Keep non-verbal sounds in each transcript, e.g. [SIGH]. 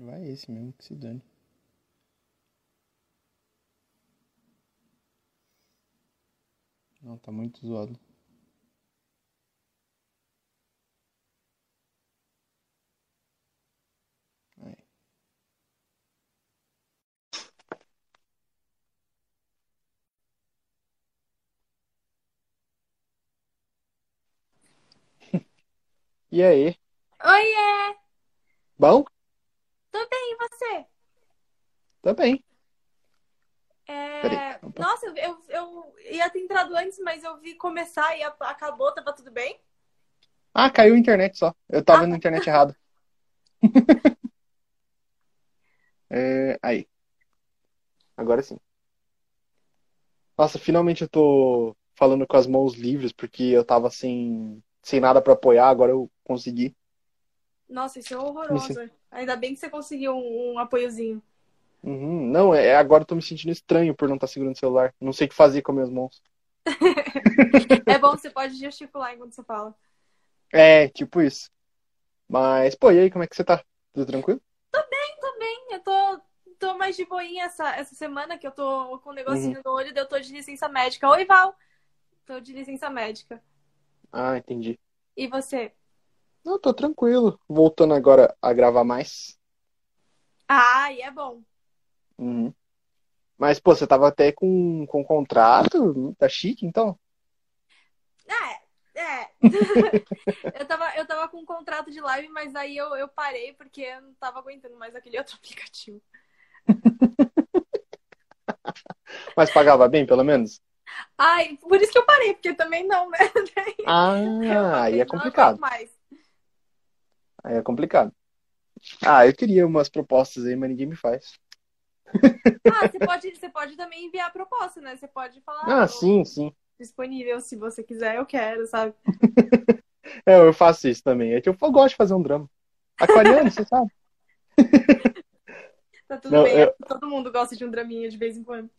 Vai esse mesmo que se dane. Não, tá muito zoado. Aí. [LAUGHS] E aí? Oiê! Bom? Tudo bem, e você? Tá bem. É. Nossa, eu, eu, ia ter entrado antes, mas eu vi começar e acabou, tava tudo bem? Ah, caiu a internet só. Eu tava na internet errado. [LAUGHS] É, aí. Agora sim. Nossa, finalmente eu tô falando com as mãos livres, porque eu tava sem, sem nada pra apoiar, agora eu consegui. Nossa, isso é horroroso. Ainda bem que você conseguiu um, um apoiozinho. Uhum. Não, é, agora eu tô me sentindo estranho por não estar segurando o celular. Não sei o que fazer com as minhas mãos. [LAUGHS] É bom, você pode gesticular enquanto você fala. É, tipo isso. Mas, pô, e aí, como é que você tá? Tudo tranquilo? Tô bem, eu tô, tô mais de boinha essa, essa semana que eu tô com um negocinho no olho, eu tô de licença médica. Oi, Val! Tô de licença médica. Ah, entendi. E você? Não, tô tranquilo. Voltando agora a gravar mais. Ah, e é bom. Uhum. Mas, pô, você tava até com, com contrato, tá chique, então? É, é. [LAUGHS] eu, tava, eu tava com um contrato de live, mas aí eu, eu parei porque eu não tava aguentando mais aquele outro [LAUGHS] aplicativo. [LAUGHS] Mas pagava bem, pelo menos? Ai, por isso que eu parei, porque também não, né? Ah, aí é complicado. mais. Aí é complicado. Ah, eu queria umas propostas aí, mas ninguém me faz. Ah, [LAUGHS] você pode, você pode também enviar a proposta, né? Você pode falar, Ah, "Ah, sim, sim. disponível, se você quiser, eu quero, sabe? [LAUGHS] É, eu faço isso também. É que eu gosto de fazer um drama. Aquariano, você sabe? Tá tudo Não, bem, eu- todo mundo gosta de um draminha de vez em quando.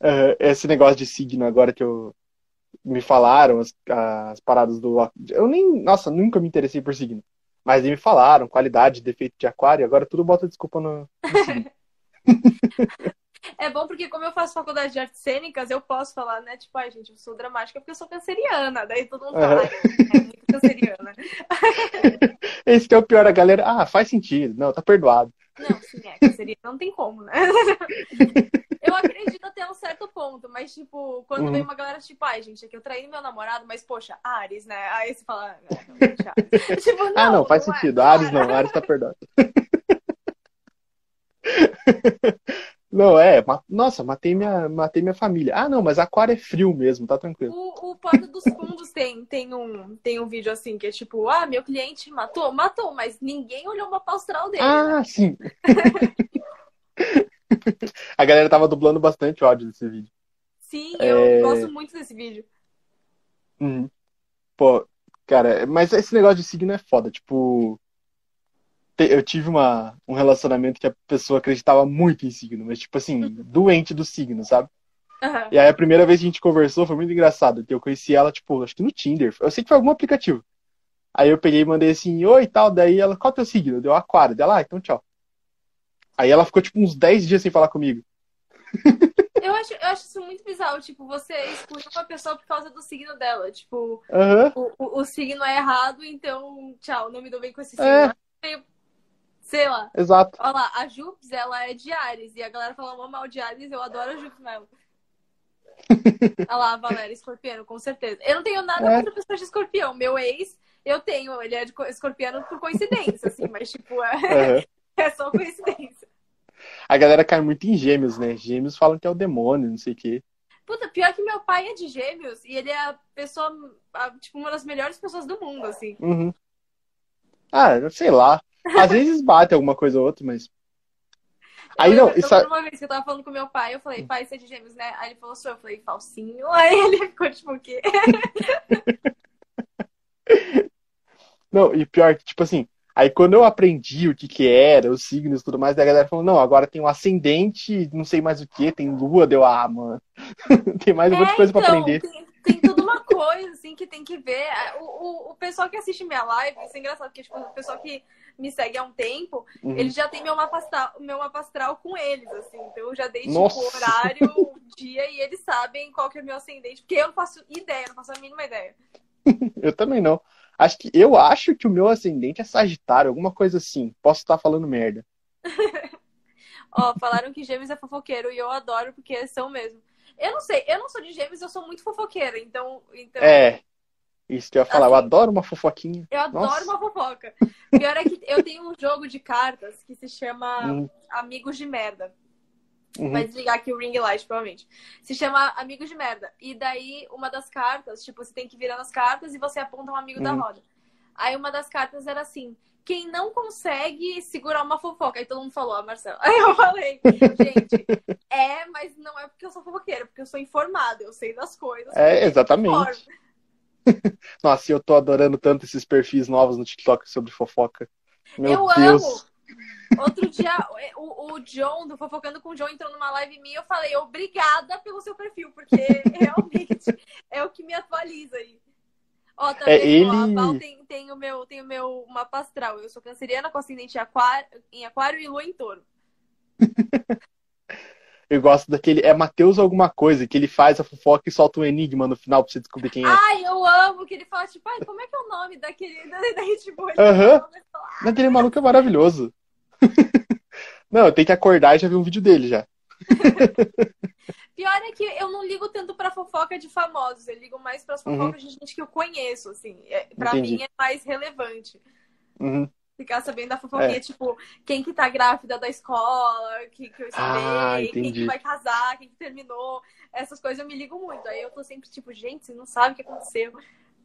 É, esse negócio de signo agora que eu me falaram, as, as paradas do. Eu nem. Nossa, nunca me interessei por signo. Mas eles me falaram, qualidade, defeito de aquário, agora tudo bota desculpa no. [LAUGHS] [LAUGHS] É bom porque, como eu faço faculdade de artes cênicas, eu posso falar, né? Tipo, ai, gente, eu sou dramática porque eu sou canceriana. Daí todo mundo fala, ai, é muito canceriana. [LAUGHS] Esse que é o pior, a galera. Ah, faz sentido. Não, tá perdoado. Não, sim, é, canceriana não tem como, né? [LAUGHS] Eu acredito até um certo ponto, mas, tipo, quando Uhum. vem uma galera, tipo, ai, gente, é que eu traí meu namorado, mas, poxa, Ares, né? Aí você fala, ah, não. [LAUGHS] Tipo, não, Ah, não, faz não é, sentido. não Ares é. não, Ares tá perdoado. [LAUGHS] Não, é. ma- Nossa, matei minha, matei minha família. Ah, não, mas aquário é frio mesmo, tá tranquilo. O, o dos Fundos tem, tem, um, tem um vídeo assim, que é tipo, ah, meu cliente matou, matou, mas ninguém olhou o mapa astral dele. né? Ah, sim. [LAUGHS] A galera tava dublando bastante o áudio desse vídeo. Sim, eu É. gosto muito desse vídeo. Uhum. Pô, cara, mas esse negócio de signo é foda. Tipo, te- eu tive uma, um relacionamento que a pessoa acreditava muito em signo, mas, tipo assim, doente do signo, sabe? Aham. E aí a primeira vez que a gente conversou foi muito engraçado, que eu conheci ela, tipo, acho que no Tinder. Eu sei que foi algum aplicativo. Aí eu peguei e mandei assim, oi e tal, daí ela, qual é o teu signo? Deu aquário. Dela, ah, então tchau. Aí ela ficou, tipo, uns 10 dias sem falar comigo. [LAUGHS] Eu acho, eu acho isso muito bizarro, tipo, você excluir uma pessoa por causa do signo dela. Tipo, Aham. o, o, o signo é errado, então, tchau, não me dou bem com esse signo. É. Meio- Sei lá. Exato. Olha lá, a Jupes, ela é de Ares. E a galera fala mal mal de Ares, eu adoro a Jupes mesmo. [LAUGHS] Olha lá, a Valéria, escorpiano, com certeza. Eu não tenho nada É. contra pessoas de escorpião. Meu ex, eu tenho. Ele é de co- escorpiano por coincidência, assim. Mas, tipo, é, Aham. [LAUGHS] é só coincidência. A galera cai muito em gêmeos, né? Gêmeos falam que é o demônio, não sei o quê. Puta, pior que meu pai é de gêmeos. E ele é a pessoa, a- tipo, uma das melhores pessoas do mundo, assim. Uhum. Ah, sei lá. Às vezes bate alguma coisa ou outra, mas. Aí eu não, lembro isso é- uma vez que eu tava falando com meu pai, eu falei, pai, você é de gêmeos, né? Aí ele falou, sou. Eu falei, falsinho. [LAUGHS] Aí ele ficou, tipo, o quê? [LAUGHS] Não, e pior que, tipo assim, aí quando eu aprendi o que que era, os signos e tudo mais, daí a galera falou, não, agora tem o ascendente, não sei mais o que, tem lua, deu, ah, mano. [LAUGHS] Tem mais um monte de coisa pra então, aprender. Tem, tem toda uma coisa, assim, que tem que ver. O, o, o pessoal que assiste minha live, isso é engraçado, porque, tipo, o pessoal que me segue há um tempo, uhum. ele já tem meu mapa astral, meu mapa astral com eles, assim. Então eu já dei, tipo, Nossa. horário, dia, e eles sabem qual que é meu ascendente, porque eu não faço ideia, não faço a mínima ideia. [LAUGHS] eu também não. Acho que eu acho que o meu ascendente é Sagitário, alguma coisa assim. Posso estar falando merda. [LAUGHS] Ó, falaram que Gêmeos é fofoqueiro e eu adoro porque são mesmo. Eu não sei, eu não sou de Gêmeos, eu sou muito fofoqueira, então. então... É. Isso que eu ia falar, assim, eu adoro uma fofoquinha. Eu adoro Nossa. uma fofoca. Pior é que eu tenho um jogo de cartas que se chama hum. Amigos de Merda. Uhum. Vai desligar aqui o ring light, provavelmente. Se chama Amigos de Merda. E daí, uma das cartas, tipo, você tem que virar as cartas e você aponta um amigo uhum. da roda. Aí uma das cartas era assim: quem não consegue segurar uma fofoca. Aí todo mundo falou, ah, Marcelo. [LAUGHS] Aí eu falei, gente, é, mas não é porque eu sou fofoqueira, é porque eu sou informada, eu sei das coisas. É, exatamente. [LAUGHS] Nossa, eu tô adorando tanto esses perfis novos no TikTok sobre fofoca. Meu eu Deus. amo. Outro dia, o, o John, do Fofocando com o John, entrou numa live minha. Eu falei, obrigada pelo seu perfil, porque [LAUGHS] realmente é o que me atualiza aí. Ó, tá é ele... a Val tem, tem, o meu, tem o meu mapa astral. Eu sou canceriana com ascendente aquário, em aquário e lua em touro. [LAUGHS] Eu gosto daquele. É Matheus alguma coisa, que ele faz a fofoca e solta um enigma no final pra você descobrir quem é. Ai, eu amo que ele fala, tipo, ai, como é que é o nome daquele. [LAUGHS] Daí, tipo, Aham. Uhum. Aquele maluco é maravilhoso. [LAUGHS] não, eu tenho que acordar e já ver um vídeo dele já. [LAUGHS] Pior é que eu não ligo tanto pra fofoca de famosos, eu ligo mais pras uhum. fofocas uhum. de gente que eu conheço, assim. É, pra Entendi. mim é mais relevante. Uhum. Ficar sabendo da fofoquinha, é. tipo, quem que tá grávida da escola, que, que eu estudei, ah, quem que vai casar, quem que terminou. Essas coisas eu me ligo muito. Aí eu tô sempre tipo, gente, você não sabe o que aconteceu.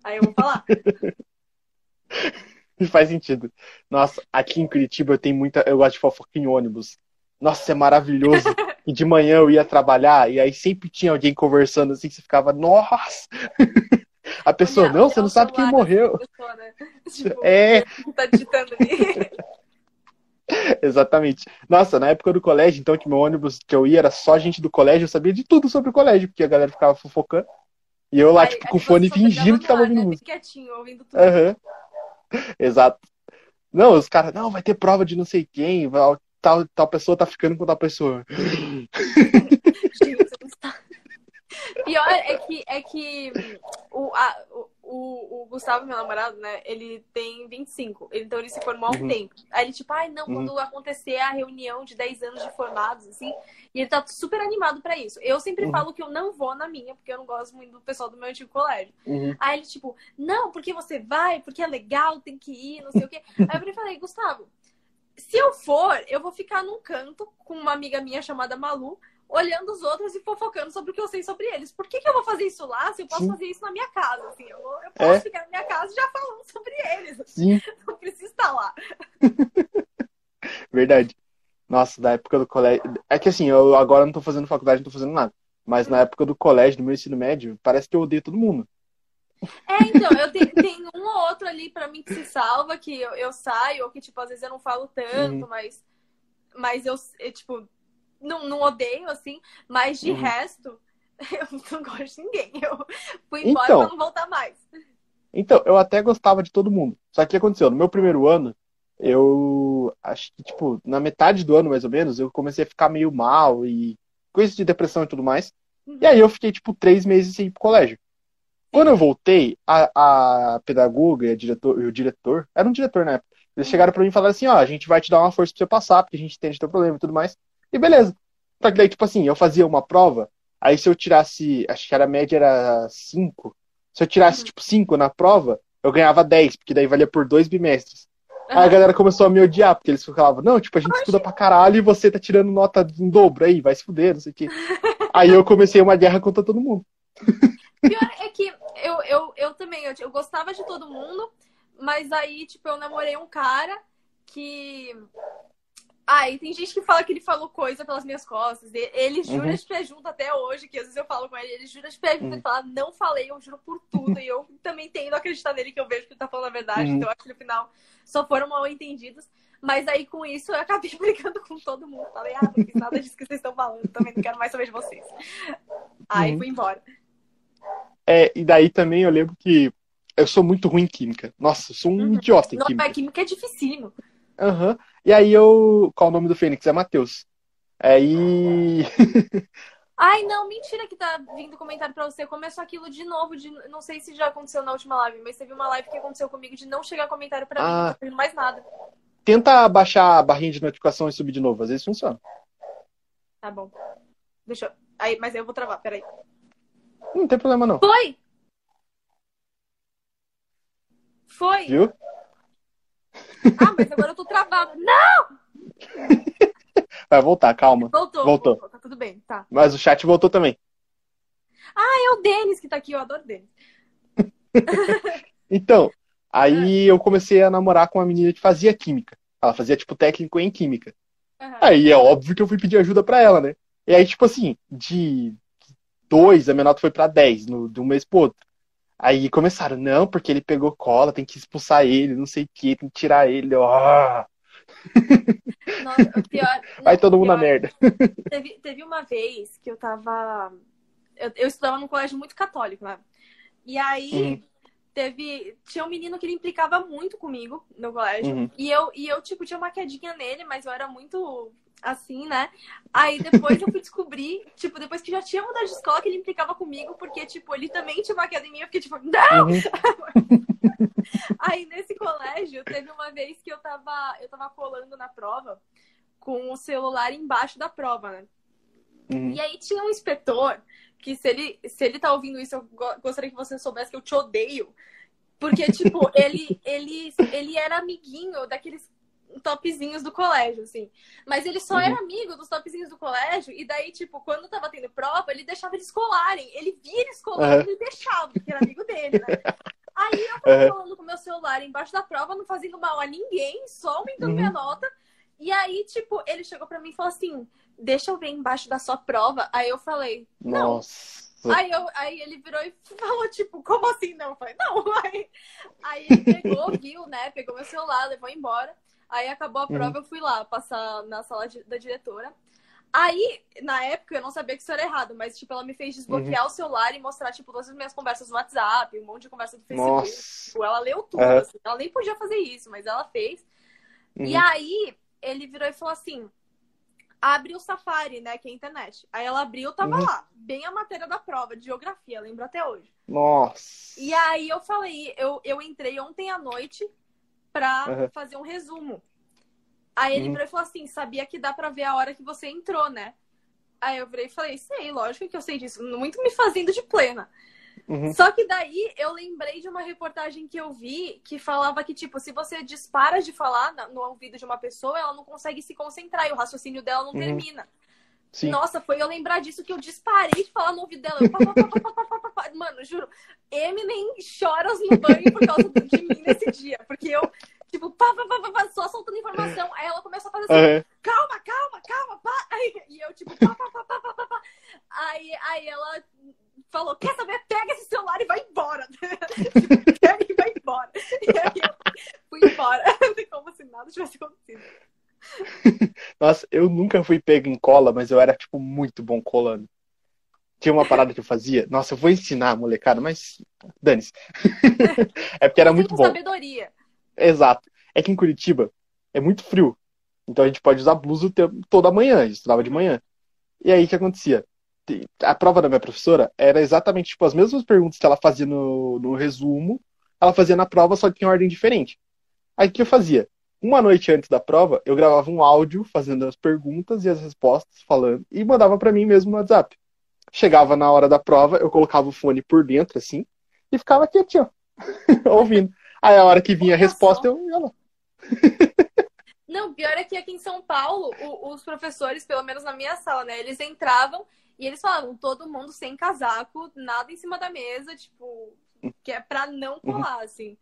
Aí eu vou falar. [LAUGHS] Faz sentido. Nossa, aqui em Curitiba eu tenho muita. Eu gosto de fofoca em ônibus. Nossa, é maravilhoso. [LAUGHS] e de manhã eu ia trabalhar e aí sempre tinha alguém conversando assim, que você ficava, nossa! [LAUGHS] A pessoa, não, você não sabe quem morreu. Pessoa, né? [LAUGHS] tipo, é. Tá digitando ali. [LAUGHS] Exatamente. Nossa, na época do colégio, então, que meu ônibus que eu ia era só gente do colégio, eu sabia de tudo sobre o colégio, porque a galera ficava fofocando. E eu lá, tipo, com o fone fingindo que tava ouvindo música. Quietinho, ouvindo tudo. Uhum. [LAUGHS] Exato. Não, os caras, não, vai ter prova de não sei quem, tal, tal pessoa tá ficando com tal pessoa. Pior é que, é que o, a, o, o Gustavo, meu namorado, né? Ele tem 25. Então ele se formou há um uhum. tempo. Aí ele, tipo, ai, não, uhum. quando acontecer a reunião de 10 anos de formados, assim. E ele tá super animado para isso. Eu sempre uhum. falo que eu não vou na minha, porque eu não gosto muito do pessoal do meu antigo colégio. Uhum. Aí ele, tipo, não, porque você vai, porque é legal, tem que ir, não sei o quê. Aí eu falei, Gustavo, se eu for, eu vou ficar num canto com uma amiga minha chamada Malu, olhando os outros e fofocando sobre o que eu sei sobre eles. Por que, que eu vou fazer isso lá se eu posso Sim. fazer isso na minha casa? Assim, eu, eu posso é. ficar na minha casa já falando sobre eles. Sim. [LAUGHS] Não preciso estar lá. [LAUGHS] Verdade. Nossa, da época do colégio. É que assim, eu agora não tô fazendo faculdade, não tô fazendo nada. Mas na época do colégio, do meu ensino médio, parece que eu odeio todo mundo. É, então, eu tenho, tenho um ou outro ali para mim que se salva, que eu, eu, saio, ou que, tipo, às vezes eu não falo tanto, uhum. mas, mas eu, eu, tipo, não, não odeio, assim, mas de uhum. resto, [LAUGHS] eu não gosto de ninguém. Eu fui embora então, pra não voltar mais. Então, eu até gostava de todo mundo. Só que o que aconteceu? No meu primeiro ano, eu acho que, tipo, na metade do ano, mais ou menos, eu comecei a ficar meio mal e coisas de depressão e tudo mais. Uhum. E aí eu fiquei, tipo, três meses sem ir pro colégio. Quando eu voltei, a, a pedagoga e, a diretor, e o diretor, era um diretor na época, eles uhum. chegaram para mim e falaram assim, ó, a gente vai te dar uma força pra você passar, porque a gente entende teu problema e tudo mais. E beleza. Só que daí, tipo assim, eu fazia uma prova, aí se eu tirasse, acho que era a média era 5, se eu tirasse, uhum. tipo, 5 na prova, eu ganhava 10, porque daí valia por dois bimestres. Uhum. Aí a galera começou a me odiar, porque eles falavam, não, tipo, a gente Oxi. estuda pra caralho e você tá tirando nota em dobro aí, vai se fuder, não sei o quê. aí eu comecei uma guerra contra todo mundo. Pior é que eu, eu, eu também, eu, eu gostava de todo mundo, mas aí, tipo, eu namorei um cara que. Ah, e tem gente que fala que ele falou coisa pelas minhas costas. Ele jura uhum. de pé junto até hoje, que às vezes eu falo com ele, ele jura de pé junto uhum. e fala, não falei, eu juro por tudo. e eu também tendo acreditar nele que eu vejo que ele tá falando a verdade. Uhum. Então eu acho que no final só foram mal entendidos. Mas aí com isso eu acabei [LAUGHS] brigando com todo mundo. Falei, ah, não fiz nada disso que vocês estão falando, também não quero mais saber de vocês. Aí uhum. fui embora. É, e daí também eu lembro que eu sou muito ruim em química. Nossa, eu sou um Uhum. idiota em Não, química. mas química é dificílimo. Aham. E aí eu. Qual o nome do Fênix? É Matheus. Aí. [LAUGHS] Ai, não, mentira que tá vindo comentário pra você. Começou aquilo de novo, de não sei se já aconteceu na última live, mas teve uma live que aconteceu comigo de não chegar comentário pra mim, Ah. não tô vendo mais nada. Tenta baixar a barrinha de notificação e subir de novo. Às vezes funciona. Tá bom. Deixa eu. Aí, mas aí eu vou travar, peraí. Não tem problema não. Foi! Foi! Viu? Ah, mas agora eu tô travada. Não! Vai voltar, calma. Voltou, Voltou. Tá tudo bem, tá. Mas o chat voltou também. É o Denis que tá aqui, eu adoro Denis. [LAUGHS] Então, aí eu comecei a namorar com uma menina que fazia química. Ela fazia, tipo, técnico em química. Aham. Aí é óbvio que eu fui pedir ajuda pra ela, né? E aí, tipo assim, de dois, a minha nota foi pra 10, no, de um mês pro outro. Aí começaram, não, porque ele pegou cola, tem que expulsar ele, não sei o que, tem que tirar ele. Ó, [LAUGHS] Nossa, o pior. [LAUGHS] vai todo mundo na pior- merda. [LAUGHS] Teve, teve uma vez que eu tava. Eu, eu estudava num colégio muito católico, né? E aí Uhum. teve. Tinha um menino que ele implicava muito comigo no colégio. Uhum. E eu, e eu, tipo, tinha uma quedinha nele, mas eu era muito assim, né? Aí depois eu fui descobrir, tipo, depois que já tinha mudado de escola, que ele implicava comigo, porque, tipo, ele também tinha uma queda em mim, eu fiquei tipo, não! Uhum. [LAUGHS] Aí nesse colégio, teve uma vez que eu tava, eu tava colando na prova com o celular embaixo da prova, né? Uhum. E aí tinha um inspetor que se ele, se ele tá ouvindo isso, eu go- gostaria que você soubesse que eu te odeio. Porque, tipo, [LAUGHS] ele, ele, ele era amiguinho daqueles topzinhos do colégio, assim. Mas ele só Uhum. era amigo dos topzinhos do colégio, e daí, tipo, quando tava tendo prova, ele deixava eles colarem. Ele via eles colando Uhum. e deixava, porque era amigo dele, né? Aí eu tava Uhum. colando com meu celular embaixo da prova, não fazendo mal a ninguém, só aumentando Uhum. minha nota. E aí, tipo, ele chegou pra mim e falou assim: deixa eu ver embaixo da sua prova. Aí eu falei, não. Nossa. Aí, eu, aí ele virou e falou, tipo, como assim não? Eu falei, não. [LAUGHS] Aí, aí ele pegou, viu, né? Pegou meu celular, levou embora. Aí acabou a prova, eu fui lá passar na sala de- da diretora. Aí, na época, eu não sabia que isso era errado, mas, tipo, ela me fez desbloquear o celular e mostrar, tipo, todas as minhas conversas no WhatsApp, um monte de conversa do Facebook. Nossa. Tipo, ela leu tudo, assim. Ela nem podia fazer isso, mas ela fez. E Uhum. aí, ele virou e falou assim: abre o Safari, né? Que é a internet. Aí ela abriu, tava Uhum. lá, bem a matéria da prova, de geografia, lembro até hoje. Nossa. E aí eu falei, eu, eu entrei ontem à noite pra Uhum. fazer um resumo. Aí ele Uhum. e falou assim: sabia que dá pra ver a hora que você entrou, né? Aí eu virei e falei, sei, lógico que eu sei disso. Muito me fazendo de plena. Uhum. Só que daí eu lembrei de uma reportagem que eu vi que falava que, tipo, se você dispara de falar no ouvido de uma pessoa, ela não consegue se concentrar e o raciocínio dela não Uhum. termina. Sim. Nossa, foi eu lembrar disso que eu disparei de falar no ouvido dela. Mano, juro, Eminem choras no banho por causa de mim nesse dia. Porque eu, tipo, pá, pá, pá, pá, só soltando informação. Aí ela começou a fazer assim, uhum. calma, calma, calma, pá. Aí, e eu, tipo, pá, pá, pá, pá, pá, pá. Aí, aí ela falou, quer saber? Pega esse celular e vai embora. tipo, pega e vai embora. E aí eu fui embora, como se nada tivesse acontecido. [LAUGHS] Nossa, eu nunca fui pego em cola, mas eu era, tipo, muito bom colando. Tinha uma parada que eu fazia. Nossa, eu vou ensinar, molecada, mas dane-se. [LAUGHS] é porque era muito bom. sabedoria. Exato. É que em Curitiba é muito frio. Então a gente pode usar blusa o tempo, toda manhã. A gente estudava de manhã. E aí o que acontecia? Te- A prova da minha professora era exatamente tipo, as mesmas perguntas que ela fazia no, no resumo, ela fazia na prova, só que em ordem diferente. Aí o que eu fazia? Uma noite antes da prova, eu gravava um áudio fazendo as perguntas e as respostas, falando, e mandava pra mim mesmo no WhatsApp. Chegava na hora da prova, eu colocava o fone por dentro, assim, e ficava quietinho, [LAUGHS] ouvindo. Aí a hora que vinha a resposta, eu ia lá. Não, pior é que aqui em São Paulo, os professores, pelo menos na minha sala, né, eles entravam e eles falavam, todo mundo sem casaco, nada em cima da mesa, tipo, que é pra não colar, assim.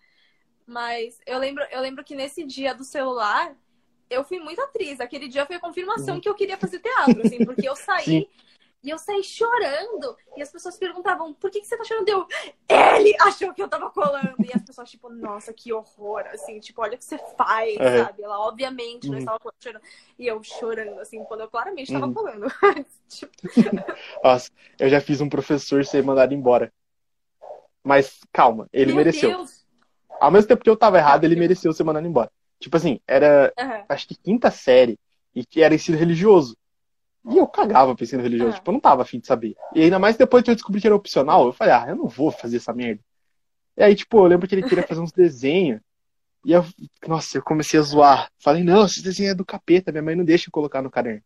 Mas eu lembro, eu lembro que nesse dia do celular, eu fui muito atriz. Aquele dia foi a confirmação Uhum. que eu queria fazer teatro, assim, porque eu [LAUGHS] saí Sim. e eu saí chorando. E as pessoas perguntavam, por que, que você tá chorando? Eu, ele achou que eu tava colando. E as pessoas, tipo, nossa, que horror, assim, tipo, olha o que você faz, Uhum. sabe? Ela, obviamente, não Uhum. estava chorando. E eu chorando, assim, quando eu claramente tava Uhum. colando. [LAUGHS] tipo, [LAUGHS] Nossa, eu já fiz um professor ser mandado embora. Mas calma, ele Meu mereceu. Deus. Ao mesmo tempo que eu tava errado, ele mereceu ser mandado embora. Tipo assim, era Aham. acho que quinta série e que era ensino religioso. E eu cagava pra ensino religioso, Ah. tipo, eu não tava afim de saber. E ainda mais depois que eu descobri que era opcional, eu falei, ah, eu não vou fazer essa merda. E aí, tipo, eu lembro que ele queria fazer uns desenhos. E eu, nossa, eu comecei a zoar. Falei, não, esse desenho é do capeta, minha mãe não deixa eu colocar no caderno.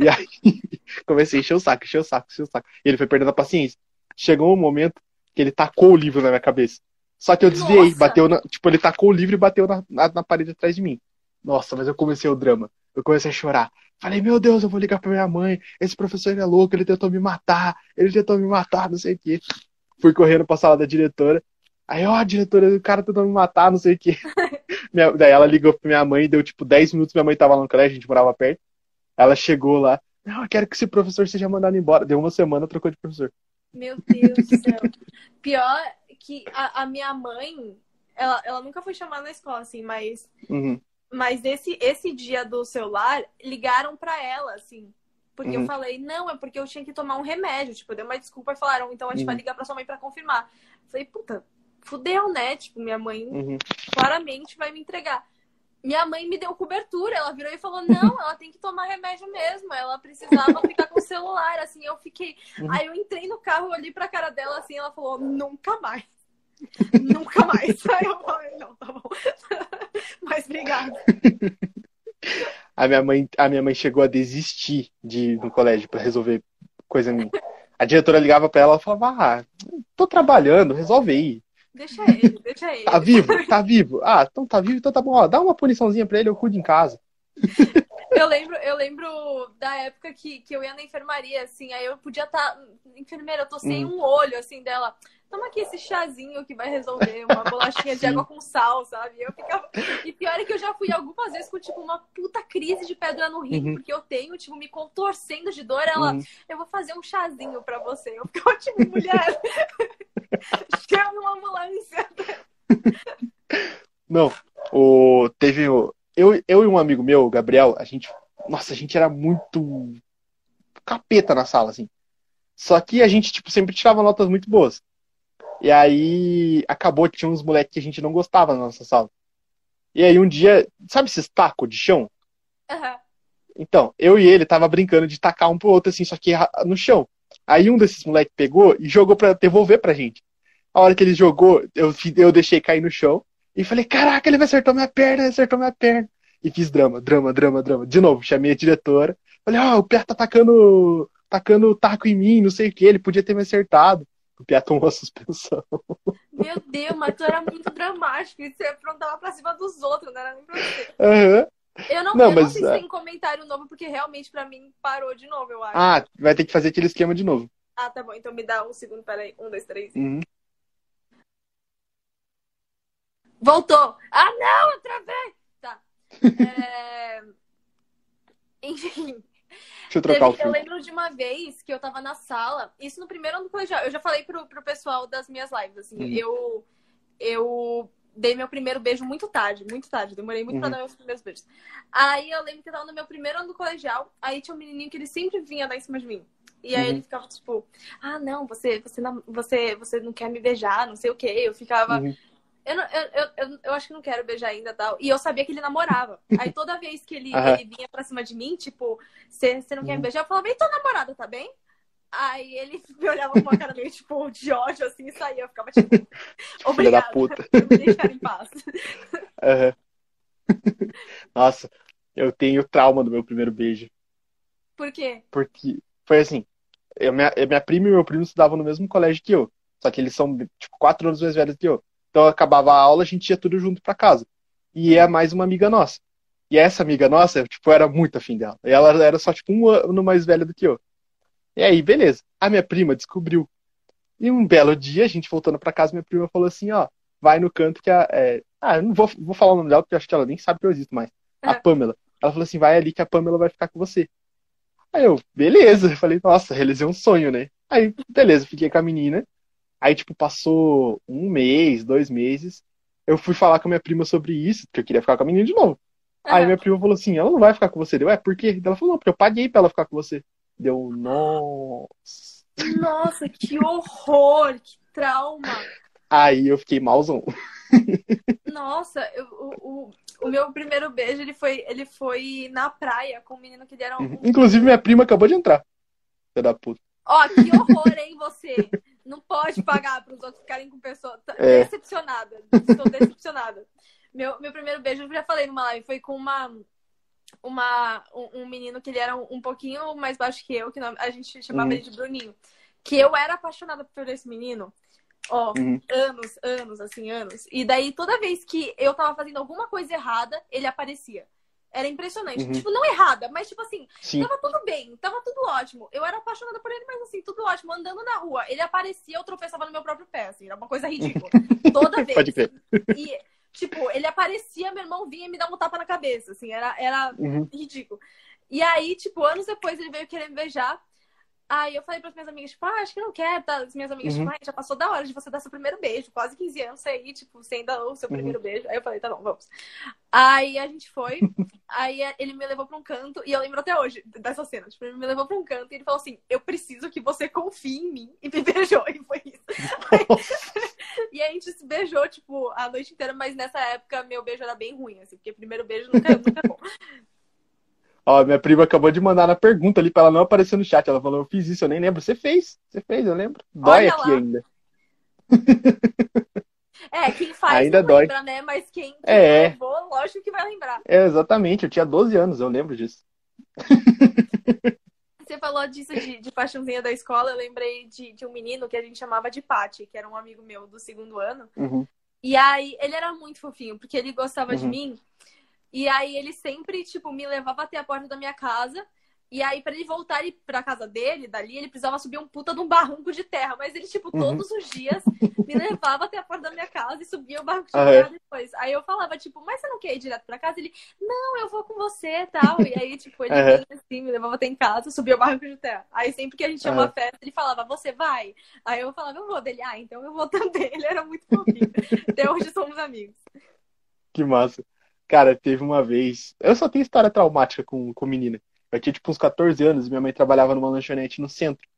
e aí, [LAUGHS] comecei a encher o saco, encher o saco, encher o saco. E ele foi perdendo a paciência. Chegou um momento que ele tacou o livro na minha cabeça. Só que eu desviei, Nossa! bateu na, tipo, ele tacou o livro e bateu na, na, na parede atrás de mim. Nossa, mas eu comecei o drama. Eu comecei a chorar. Falei, meu Deus, eu vou ligar pra minha mãe. Esse professor é louco, ele tentou me matar. Ele tentou me matar, não sei o quê. Fui correndo pra sala da diretora. Aí, ó, diretora, o cara tentou me matar, não sei o quê. [LAUGHS] Minha- daí ela ligou pra minha mãe, deu tipo 10 minutos, minha mãe tava lá no colégio, a gente morava perto. Ela chegou lá. Não, eu quero que esse professor seja mandado embora. Deu uma semana, trocou de professor. Meu Deus do céu. [LAUGHS] Pior que a, a minha mãe, ela, ela nunca foi chamada na escola, assim, mas, Uhum. mas esse, esse dia do celular, ligaram pra ela, assim. Porque Uhum. eu falei, não, é porque eu tinha que tomar um remédio. Tipo, eu dei uma desculpa e falaram, então a gente Uhum. vai ligar pra sua mãe pra confirmar. Falei, puta, fudeu, né? Tipo, minha mãe Uhum. claramente vai me entregar. Minha mãe me deu cobertura, ela virou e falou: não, ela tem que tomar remédio mesmo. Ela precisava ficar com o celular, assim, eu fiquei. Uhum. Aí eu entrei no carro, olhei pra cara dela assim, ela falou: nunca mais. nunca mais. [LAUGHS] Aí eu falei, não, tá bom. [LAUGHS] Mas obrigada. A minha mãe, a minha mãe chegou a desistir de ir no colégio pra resolver coisa minha. A diretora ligava pra ela e falava: Ah, tô trabalhando, resolve aí. Deixa ele, deixa ele. Tá vivo? Tá vivo? Ah, então tá vivo, então tá bom. Ó, dá uma puniçãozinha pra ele, eu cuido em casa. Eu lembro, eu lembro da época que, que eu ia na enfermaria, assim, aí eu podia estar. Enfermeira, eu tô sem Uhum. um olho, assim, dela. Toma aqui esse chazinho que vai resolver, uma bolachinha de água com sal, sabe? Eu ficava... E pior é que eu já fui algumas vezes com, tipo, uma puta crise de pedra no rim, Uhum. porque eu tenho, tipo, me contorcendo de dor. Ela, Uhum. eu vou fazer um chazinho pra você. Eu ficava, tipo, mulher, [LAUGHS] chama uma ambulância. Não, o, teve o. Eu, eu e um amigo meu, o Gabriel, a gente. Nossa, a gente era muito capeta na sala, assim. Só que a gente, tipo, sempre tirava notas muito boas. E aí acabou que tinha uns moleques que a gente não gostava na nossa sala. E aí um dia, sabe esses tacos de chão? Aham. Então, eu e ele tava brincando de tacar um pro outro, assim, só que no chão. Aí um desses moleques pegou e jogou pra devolver pra gente. A hora que ele jogou, eu, eu deixei cair no chão e falei, caraca, ele vai acertar minha perna, ele acertou minha perna. E fiz drama, drama, drama, drama. De novo, chamei a diretora. Falei, ó, o Pia tá tacando, tacando taco em mim, não sei o que, ele podia ter me acertado. O Pia tomou a suspensão. Meu Deus, mas tu era muito dramático. E você aprontava pra cima dos outros, não era nem pra você. Aham. Eu não, Não, eu não mas, sei se é. tem comentário novo, porque realmente pra mim parou de novo, eu acho. Ah, vai ter que fazer aquele esquema de novo. Ah, tá bom. Então me dá um segundo, peraí. Um, dois, três. Uhum. Voltou! Ah, não! Eu travei! Tá. [LAUGHS] É... Enfim. Deixa eu trocar o Teve- eu lembro de uma vez que eu tava na sala, isso no primeiro ano do colegial. Eu já falei pro, pro pessoal das minhas lives, assim, Uhum. eu, eu dei meu primeiro beijo muito tarde, muito tarde. Demorei muito pra Uhum. dar meus primeiros beijos. Aí eu lembro que eu tava no meu primeiro ano do colegial, aí tinha um menininho que ele sempre vinha dar em cima de mim. E aí Uhum. ele ficava tipo, ah, não, você, você, não, você, você não quer me beijar, não sei o quê. Eu ficava, Uhum. Eu, não- eu, eu, eu, acho que não quero beijar ainda tal. E eu sabia que ele namorava. [LAUGHS] Aí toda vez que ele, ele vinha pra cima de mim, tipo, você não quer me Uhum. beijar? Eu falava, e tua namorada, tá bem? Aí ele [LAUGHS] me olhava com uma cara meio, tipo, de ódio, assim, e saía. Eu ficava, tipo, [LAUGHS] Filha da obrigada puta. me deixar em paz. Aham. Nossa, eu tenho trauma do meu primeiro beijo. Por quê? Porque foi assim, eu, minha, minha prima e meu primo estudavam no mesmo colégio que eu. Só que eles são, tipo, quatro anos mais velhos que eu. Então acabava a aula, a gente ia tudo junto pra casa. E é mais uma amiga nossa. E essa amiga nossa, tipo, era muito afim dela. E ela era só, tipo, um ano mais velha do que eu. E aí, beleza. A minha prima descobriu. E um belo dia, a gente voltando pra casa, minha prima falou assim, ó, vai no canto que a... é, Ah, eu não vou, vou falar o nome dela, porque eu acho que ela nem sabe que eu existo mais. A É. Pamela. Ela falou assim, vai ali que a Pamela vai ficar com você. Aí eu, beleza. Eu falei, nossa, realizei um sonho, né? Aí, beleza, fiquei com a menina. Aí, tipo, passou um mês, dois meses. Eu fui falar com a minha prima sobre isso, porque eu queria ficar com a menina de novo. Aí Aham. minha prima falou assim, ela não vai ficar com você. Deu, é, por quê? Ela falou, não, porque eu paguei pra ela ficar com você. Deu, nossa. Nossa, que horror! Que trauma. Aí eu fiquei malzão. Nossa, eu, o, o, o meu primeiro beijo, ele foi, ele foi na praia com um menino que deram um... Inclusive, minha prima acabou de entrar. Filha da puta. Ó, que horror, hein, você? Não pode pagar para os outros ficarem com pessoa É. decepcionada. Estou decepcionada. Meu, meu primeiro beijo, eu já falei numa live, foi com uma, uma, um, um menino que ele era um, um pouquinho mais baixo que eu, que a gente chamava Uhum. ele de Bruninho. Que eu era apaixonada por esse menino. Ó, Uhum. anos, anos, assim, anos. E daí, toda vez que eu tava fazendo alguma coisa errada, ele aparecia. Era impressionante. Uhum. Tipo, não errada, mas tipo assim, Sim. Tava tudo bem, tava tudo ótimo. Eu era apaixonada por ele, mas assim, tudo ótimo. Andando na rua, ele aparecia, eu tropeçava no meu próprio pé, assim, era uma coisa ridícula. [LAUGHS] Toda vez. Pode crer. E, tipo, ele aparecia, meu irmão vinha me dava um tapa na cabeça, assim, era, era Uhum. ridículo. E aí, tipo, anos depois ele veio querer me beijar. Aí eu falei pras minhas amigas, tipo, ah, acho que não quer, tá? As minhas amigas, Uhum. tipo, ai, já passou da hora de você dar seu primeiro beijo, quase 15 anos, aí, tipo, você ainda deu o seu Uhum. primeiro beijo. Aí eu falei, tá bom, vamos. Aí a gente foi, [LAUGHS] aí ele me levou pra um canto, e eu lembro até hoje dessa cena, tipo, ele me levou pra um canto e ele falou assim, eu preciso que você confie em mim, e me [LAUGHS] beijou, e foi isso. [LAUGHS] E aí a gente se beijou, tipo, a noite inteira, mas nessa época meu beijo era bem ruim, assim, porque primeiro beijo nunca, nunca é bom. Ó, minha prima acabou de mandar na pergunta ali pra ela não aparecer no chat. Ela falou, eu fiz isso, eu nem lembro. Você fez, você fez, eu lembro. Dói Olha aqui lá. ainda. [LAUGHS] É, quem faz Ainda não dói. lembra, né? Mas quem, quem É. levou, lógico que vai lembrar. É, exatamente, eu tinha 12 anos, eu lembro disso. [LAUGHS] Você falou disso de, de paixãozinha da escola, eu lembrei de, de um menino que a gente chamava de Pati, que era um amigo meu do segundo ano. Uhum. E aí, ele era muito fofinho, porque ele gostava de Uhum. mim. E aí, ele sempre, tipo, me levava até a porta da minha casa. E aí, pra ele voltar pra casa dele, dali, ele precisava subir um puta de um barranco de terra. Mas ele, tipo, Uhum. todos os dias me levava até a porta da minha casa e subia o barranco de Ah, terra é? depois. Aí eu falava, tipo, mas você não quer ir direto pra casa? Ele, não, eu vou com você e tal. E aí, tipo, ele vinha assim, me levava até em casa, subia o barranco de terra. Aí sempre que a gente tinha uma festa, ele falava, você vai? Aí eu falava, eu vou dele. Ah, então eu vou [LAUGHS] também. Ele era muito fofinho. Até hoje somos amigos. Que massa. Cara, teve uma vez. Eu só tenho história traumática com, com menina. Eu tinha tipo uns 14 anos minha mãe trabalhava numa lanchonete no centro.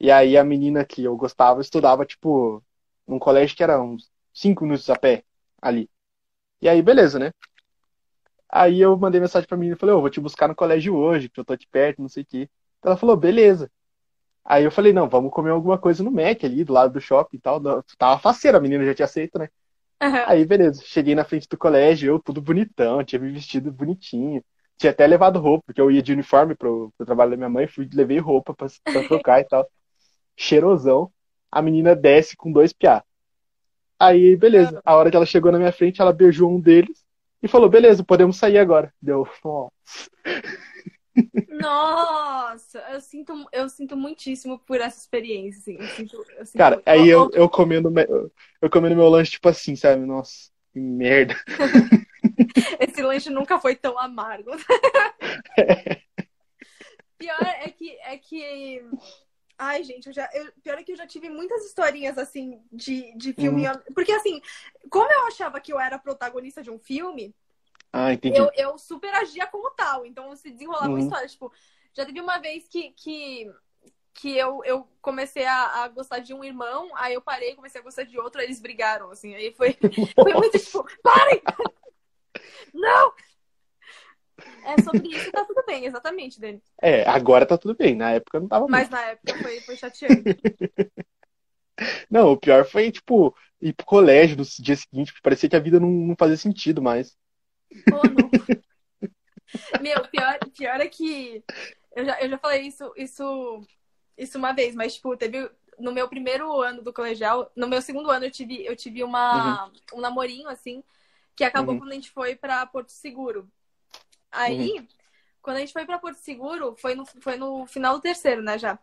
E aí a menina que eu gostava estudava, tipo, num colégio que era uns 5 minutos a pé ali. E aí, beleza, né? Aí eu mandei mensagem pra menina e falei, ô, vou te buscar no colégio hoje, que eu tô aqui perto, não sei o quê. Ela falou, beleza. Aí eu falei, não, vamos comer alguma coisa no Mac ali, do lado do shopping e tal. Tava faceira, a menina já tinha aceito, né? Aí, beleza. Cheguei na frente do colégio, eu tudo bonitão, tinha me vestido bonitinho. Tinha até levado roupa, porque eu ia de uniforme pro, pro trabalho da minha mãe, fui, levei roupa pra, pra trocar e tal. Cheirosão. A menina desce com dois piá. Aí, beleza. A hora que ela chegou na minha frente, ela beijou um deles e falou, beleza, podemos sair agora. Deu, [LAUGHS] ó. Nossa, eu sinto, eu sinto muitíssimo por essa experiência, assim. Eu sinto, eu sinto Cara, muito. aí eu, eu comendo, me- eu comendo meu lanche, tipo assim, sabe? Nossa, que merda. [LAUGHS] Esse lanche nunca foi tão amargo. [LAUGHS] Pior é que, é que. Ai, gente, eu já, eu, pior é que eu já tive muitas historinhas assim de, de filme. Porque assim, como eu achava que eu era protagonista de um filme, Ah, entendi. eu, eu super agia como tal. Então se desenrolava uma Uhum. história. Tipo, já teve uma vez que, que, que eu, eu comecei a, a gostar de um irmão, aí eu parei, comecei a gostar de outro, aí eles brigaram, assim. Aí foi, [LAUGHS] foi muito tipo, parem! [LAUGHS] Não! É sobre isso tá tudo bem, exatamente, Dani. É, agora tá tudo bem. Na época não tava muito. Mas na época foi, foi chateante. [LAUGHS] Não, o pior foi, tipo, ir pro colégio no dia seguinte, porque parecia que a vida não, não fazia sentido mais. Meu, pior, pior é que eu já, eu já falei isso, isso, isso uma vez, mas tipo, teve no meu primeiro ano do colegial, no meu segundo ano eu tive, eu tive uma, um namorinho, assim, que acabou Uhum. quando a gente foi pra Porto Seguro. Aí, quando a gente foi pra Porto Seguro, foi no, foi no final do terceiro, né, já.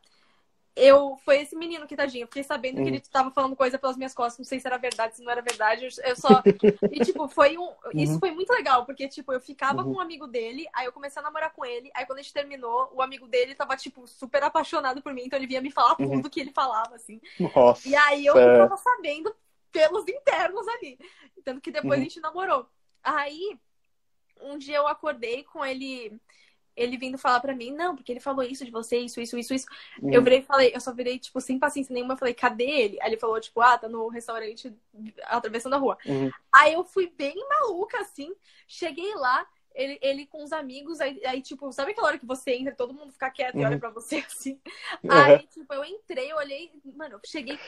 Eu, foi esse menino que, tadinho, eu fiquei sabendo que Uhum. ele tava falando coisa pelas minhas costas, não sei se era verdade, se não era verdade, eu, eu só... [LAUGHS] E, tipo, foi um... Isso Uhum. foi muito legal, porque, tipo, eu ficava Uhum. com um amigo dele, aí eu comecei a namorar com ele, aí quando a gente terminou, o amigo dele tava, tipo, super apaixonado por mim, então ele vinha me falar Uhum. tudo que ele falava, assim. Nossa. E aí eu ficava sabendo pelos internos ali. Tanto que depois Uhum. a gente namorou. Aí, um dia eu acordei com ele. Ele vindo falar pra mim, não, porque ele falou isso de você, isso, isso, isso, isso. Uhum. Eu virei e falei, eu só virei, tipo, sem paciência nenhuma, falei, cadê ele? Aí ele falou, tipo, ah, tá no restaurante atravessando a rua. Uhum. Aí eu fui bem maluca, assim, cheguei lá, ele, ele com os amigos, aí, aí, tipo, sabe aquela hora que você entra todo mundo fica quieto e olha Uhum. pra você [LAUGHS] assim? Uhum. Aí, tipo, eu entrei, eu olhei, mano, eu cheguei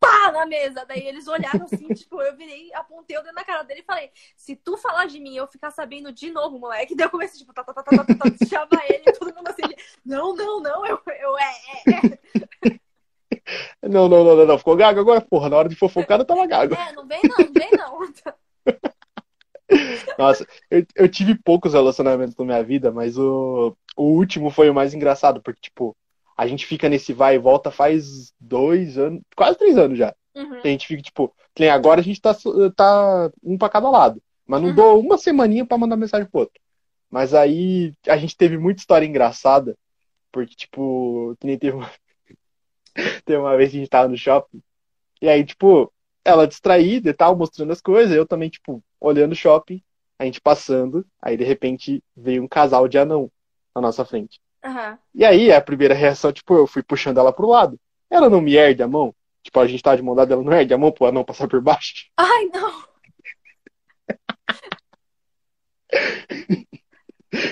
pá na mesa. Daí eles olharam assim, [LAUGHS] tipo, eu virei, apontei o dedo na cara dele e falei: se tu falar de mim eu ficar sabendo de novo, moleque, daí eu comecei, tipo, tá, tá, tá, tá, tá, tá, tá, [LAUGHS] chamar ele, todo mundo assim, não, não, não, eu, eu é, é, é. Não, não, não, não, não. Ficou gago agora, porra. Na hora de fofocar, eu tava gago. É, não vem não, não vem não. [LAUGHS] Nossa, eu, eu tive poucos relacionamentos na minha vida, mas o, o último foi o mais engraçado, porque, tipo, a gente fica nesse vai e volta faz dois anos, quase três anos já. Uhum. A gente fica, tipo, agora a gente tá, tá um pra cada lado. Mas não Uhum. dou uma semaninha pra mandar mensagem pro outro. Mas aí a gente teve muita história engraçada, porque, tipo, que nem teve uma, [LAUGHS] teve uma vez que a gente tava no shopping, e aí, tipo, ela distraída e tal, mostrando as coisas, eu também, tipo, olhando o shopping, a gente passando, aí de repente veio um casal de anão na nossa frente. Aham. E aí, a primeira reação, tipo, eu fui puxando ela pro lado. Ela não me ergue a mão. Tipo, a gente tava de mão dada, ela não ergue a mão pro anão passar por baixo. [LAUGHS] Ai, não.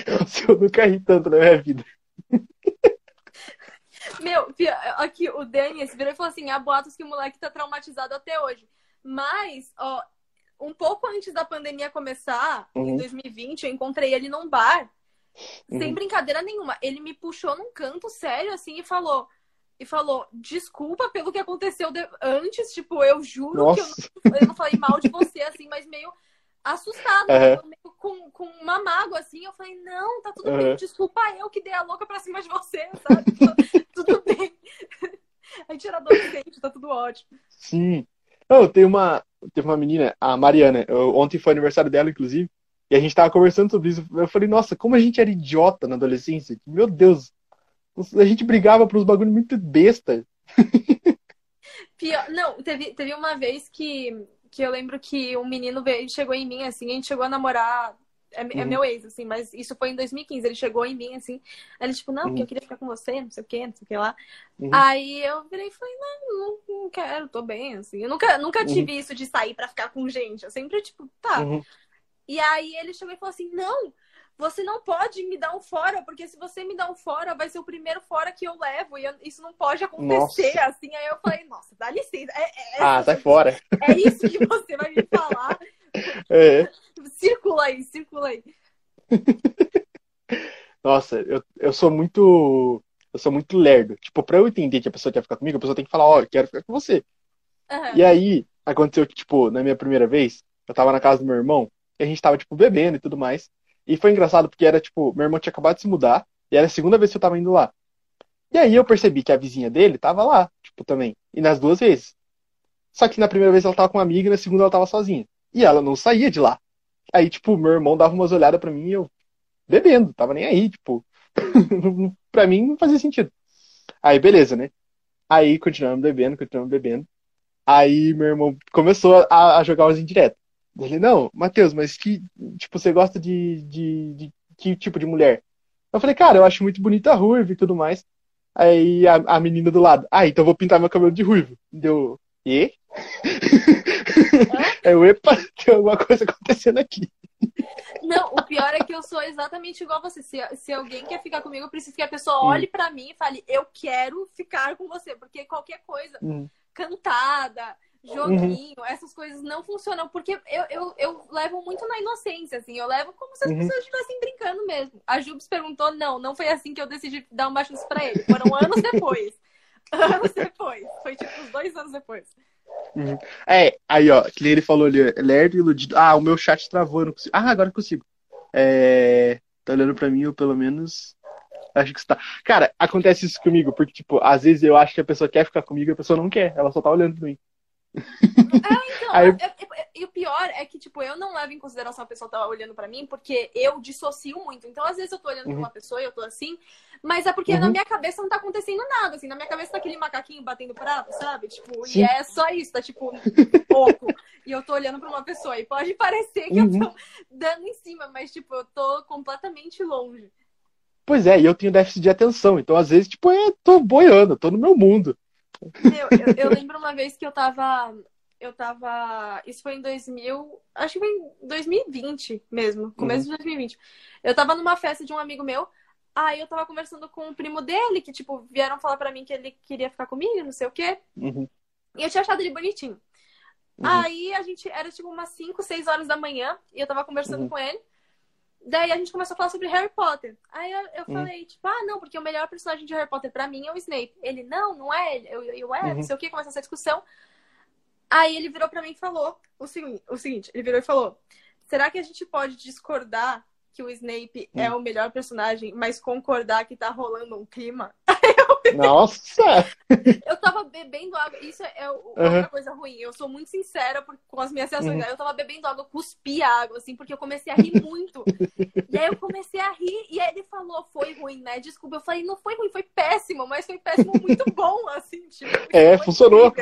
Nossa, eu nunca ri tanto na minha vida. Meu, aqui o Denis virou e falou assim: há boatos que o moleque tá traumatizado até hoje. Mas, ó, um pouco antes da pandemia começar, em Uhum. 2020, eu encontrei ele num bar, sem Uhum. brincadeira nenhuma. Ele me puxou num canto sério, assim, e falou. E falou, desculpa pelo que aconteceu de- antes, tipo, eu juro que eu Nossa. não, eu não falei mal de você, assim, mas meio assustada, Aham. meio com, com uma mágoa, assim. Eu falei, não, tá tudo Aham. bem, desculpa eu que dei a louca pra cima de você, sabe? [LAUGHS] tudo bem. A gente era adolescente, tá tudo ótimo. Sim. Não, tem uma, teve uma menina, a Mariana, eu- ontem foi aniversário dela, inclusive, e a gente tava conversando sobre isso. Eu falei, nossa, como a gente era idiota na adolescência. Meu Deus. A gente brigava por uns bagulho muito besta. [LAUGHS] Pior, não, teve, teve uma vez que, que eu lembro que um menino veio, chegou em mim, assim, a gente chegou a namorar. É, é Uhum. meu ex, assim, mas isso foi em 2015. Ele chegou em mim, assim. Ele, tipo, não, porque Uhum. eu queria ficar com você, não sei o quê, não sei o que lá. Uhum. Aí eu virei e falei, não, não, não quero, tô bem, assim. Eu nunca, nunca Uhum. tive isso de sair pra ficar com gente. Eu sempre, tipo, tá. Uhum. E aí ele chegou e falou assim: não, você não pode me dar um fora, porque se você me dar um fora, vai ser o primeiro fora que eu levo. E eu- isso não pode acontecer, Nossa. assim. Aí eu falei, nossa, dá licença. É, é- Ah, sai fora. é isso que você vai me falar. [LAUGHS] É. Circula aí, circula aí. [LAUGHS] Nossa, eu, eu sou muito. Eu sou muito lerdo. Tipo, pra eu entender que a pessoa quer ficar comigo, a pessoa tem que falar, ó, eu quero ficar com você. Aham. E aí, aconteceu que, tipo, na minha primeira vez, eu tava na casa do meu irmão, e a gente tava, tipo, bebendo e tudo mais. E foi engraçado porque era, tipo, meu irmão tinha acabado de se mudar, e era a segunda vez que eu tava indo lá. E aí eu percebi que a vizinha dele tava lá, tipo, também. E nas duas vezes. Só que na primeira vez ela tava com uma amiga na segunda ela tava sozinha. E ela não saía de lá. Aí, tipo, meu irmão dava umas olhadas pra mim e eu bebendo, tava nem aí, tipo. [LAUGHS] pra mim não fazia sentido. Aí, beleza, né? Aí continuamos bebendo, continuamos bebendo. Aí meu irmão começou a, a jogar umas indiretas. Ele, não, Matheus, mas que, tipo, você gosta de, de, de que tipo de mulher? Eu falei, cara, eu acho muito bonita a ruiva e tudo mais. Aí a, a menina do lado, ah, então eu vou pintar meu cabelo de ruivo. Deu, e? Aí [LAUGHS] eu, epa, tem alguma coisa acontecendo aqui. Não, o pior é que eu sou exatamente igual você. Se, se alguém quer ficar comigo, eu preciso que a pessoa olhe pra mim e fale, eu quero ficar com você. Porque qualquer coisa, Hum, cantada, joguinho, essas coisas não funcionam. Porque eu, eu, eu levo muito na inocência, assim. Eu levo como se as Uhum. pessoas estivessem brincando mesmo. A Jubes perguntou, não, não foi assim que eu decidi dar uma chance pra ele. Foram anos depois. [LAUGHS] anos depois. Foi tipo uns dois anos depois. uhum. É, aí ó, que ele falou ali, lerdo e iludido. Ah, o meu chat travou, eu não consigo. Ah, agora eu consigo. É, tá olhando pra mim, ou pelo menos. Acho que está. Cara, acontece isso comigo, porque, tipo, às vezes eu acho que a pessoa quer ficar comigo e a pessoa não quer, ela só tá olhando pra mim. Então, Aí- eu- eu- eu- e o pior é que, tipo, eu não levo em consideração a pessoa tá olhando pra mim, porque eu dissocio muito. Então, às vezes eu tô olhando pra Uhum. uma pessoa e eu tô assim, mas é porque Uhum. na minha cabeça não tá acontecendo nada, assim. Na minha cabeça tá aquele macaquinho batendo prato, sabe? Tipo, Sim. e é só isso, tá tipo, pouco. e eu tô olhando pra uma pessoa e pode parecer que Uhum. eu tô dando em cima, mas, tipo, eu tô completamente longe. Pois é, e eu tenho déficit de atenção, então às vezes, tipo, eu tô boiando, tô no meu mundo. Meu, eu, eu lembro uma vez que eu tava. Eu tava. Isso foi em 2000. Acho que foi em 2020 mesmo. Começo de 2020. Eu tava numa festa de um amigo meu. Aí eu tava conversando com o primo dele, que, tipo, vieram falar pra mim que ele queria ficar comigo, não sei o quê. Uhum. E eu tinha achado ele bonitinho. Uhum. Aí a gente era tipo umas 5, 6 horas da manhã e eu tava conversando Uhum. com ele. Daí a gente começou a falar sobre Harry Potter. Aí eu, eu Uhum. falei, tipo, ah, não, porque o melhor personagem de Harry Potter pra mim é o Snape. Ele, não, não é ele. Eu, eu é, Uhum. não sei o que, começou essa discussão. Aí ele virou pra mim e falou o seguinte, o seguinte, ele virou e falou: Será que a gente pode discordar que o Snape é Hum. o melhor personagem, mas concordar que tá rolando um clima? [LAUGHS] [LAUGHS] Nossa! Eu tava bebendo água. Isso é o- Uhum. outra coisa ruim. Eu sou muito sincera com as minhas reações. Uhum. Eu tava bebendo água, cuspi água, assim, porque eu comecei a rir muito. [LAUGHS] e aí eu comecei a rir, e aí ele falou, foi ruim, né? Desculpa. Eu falei, não foi ruim, foi péssimo, mas foi péssimo muito bom, assim, tipo. É, funcionou. [LAUGHS]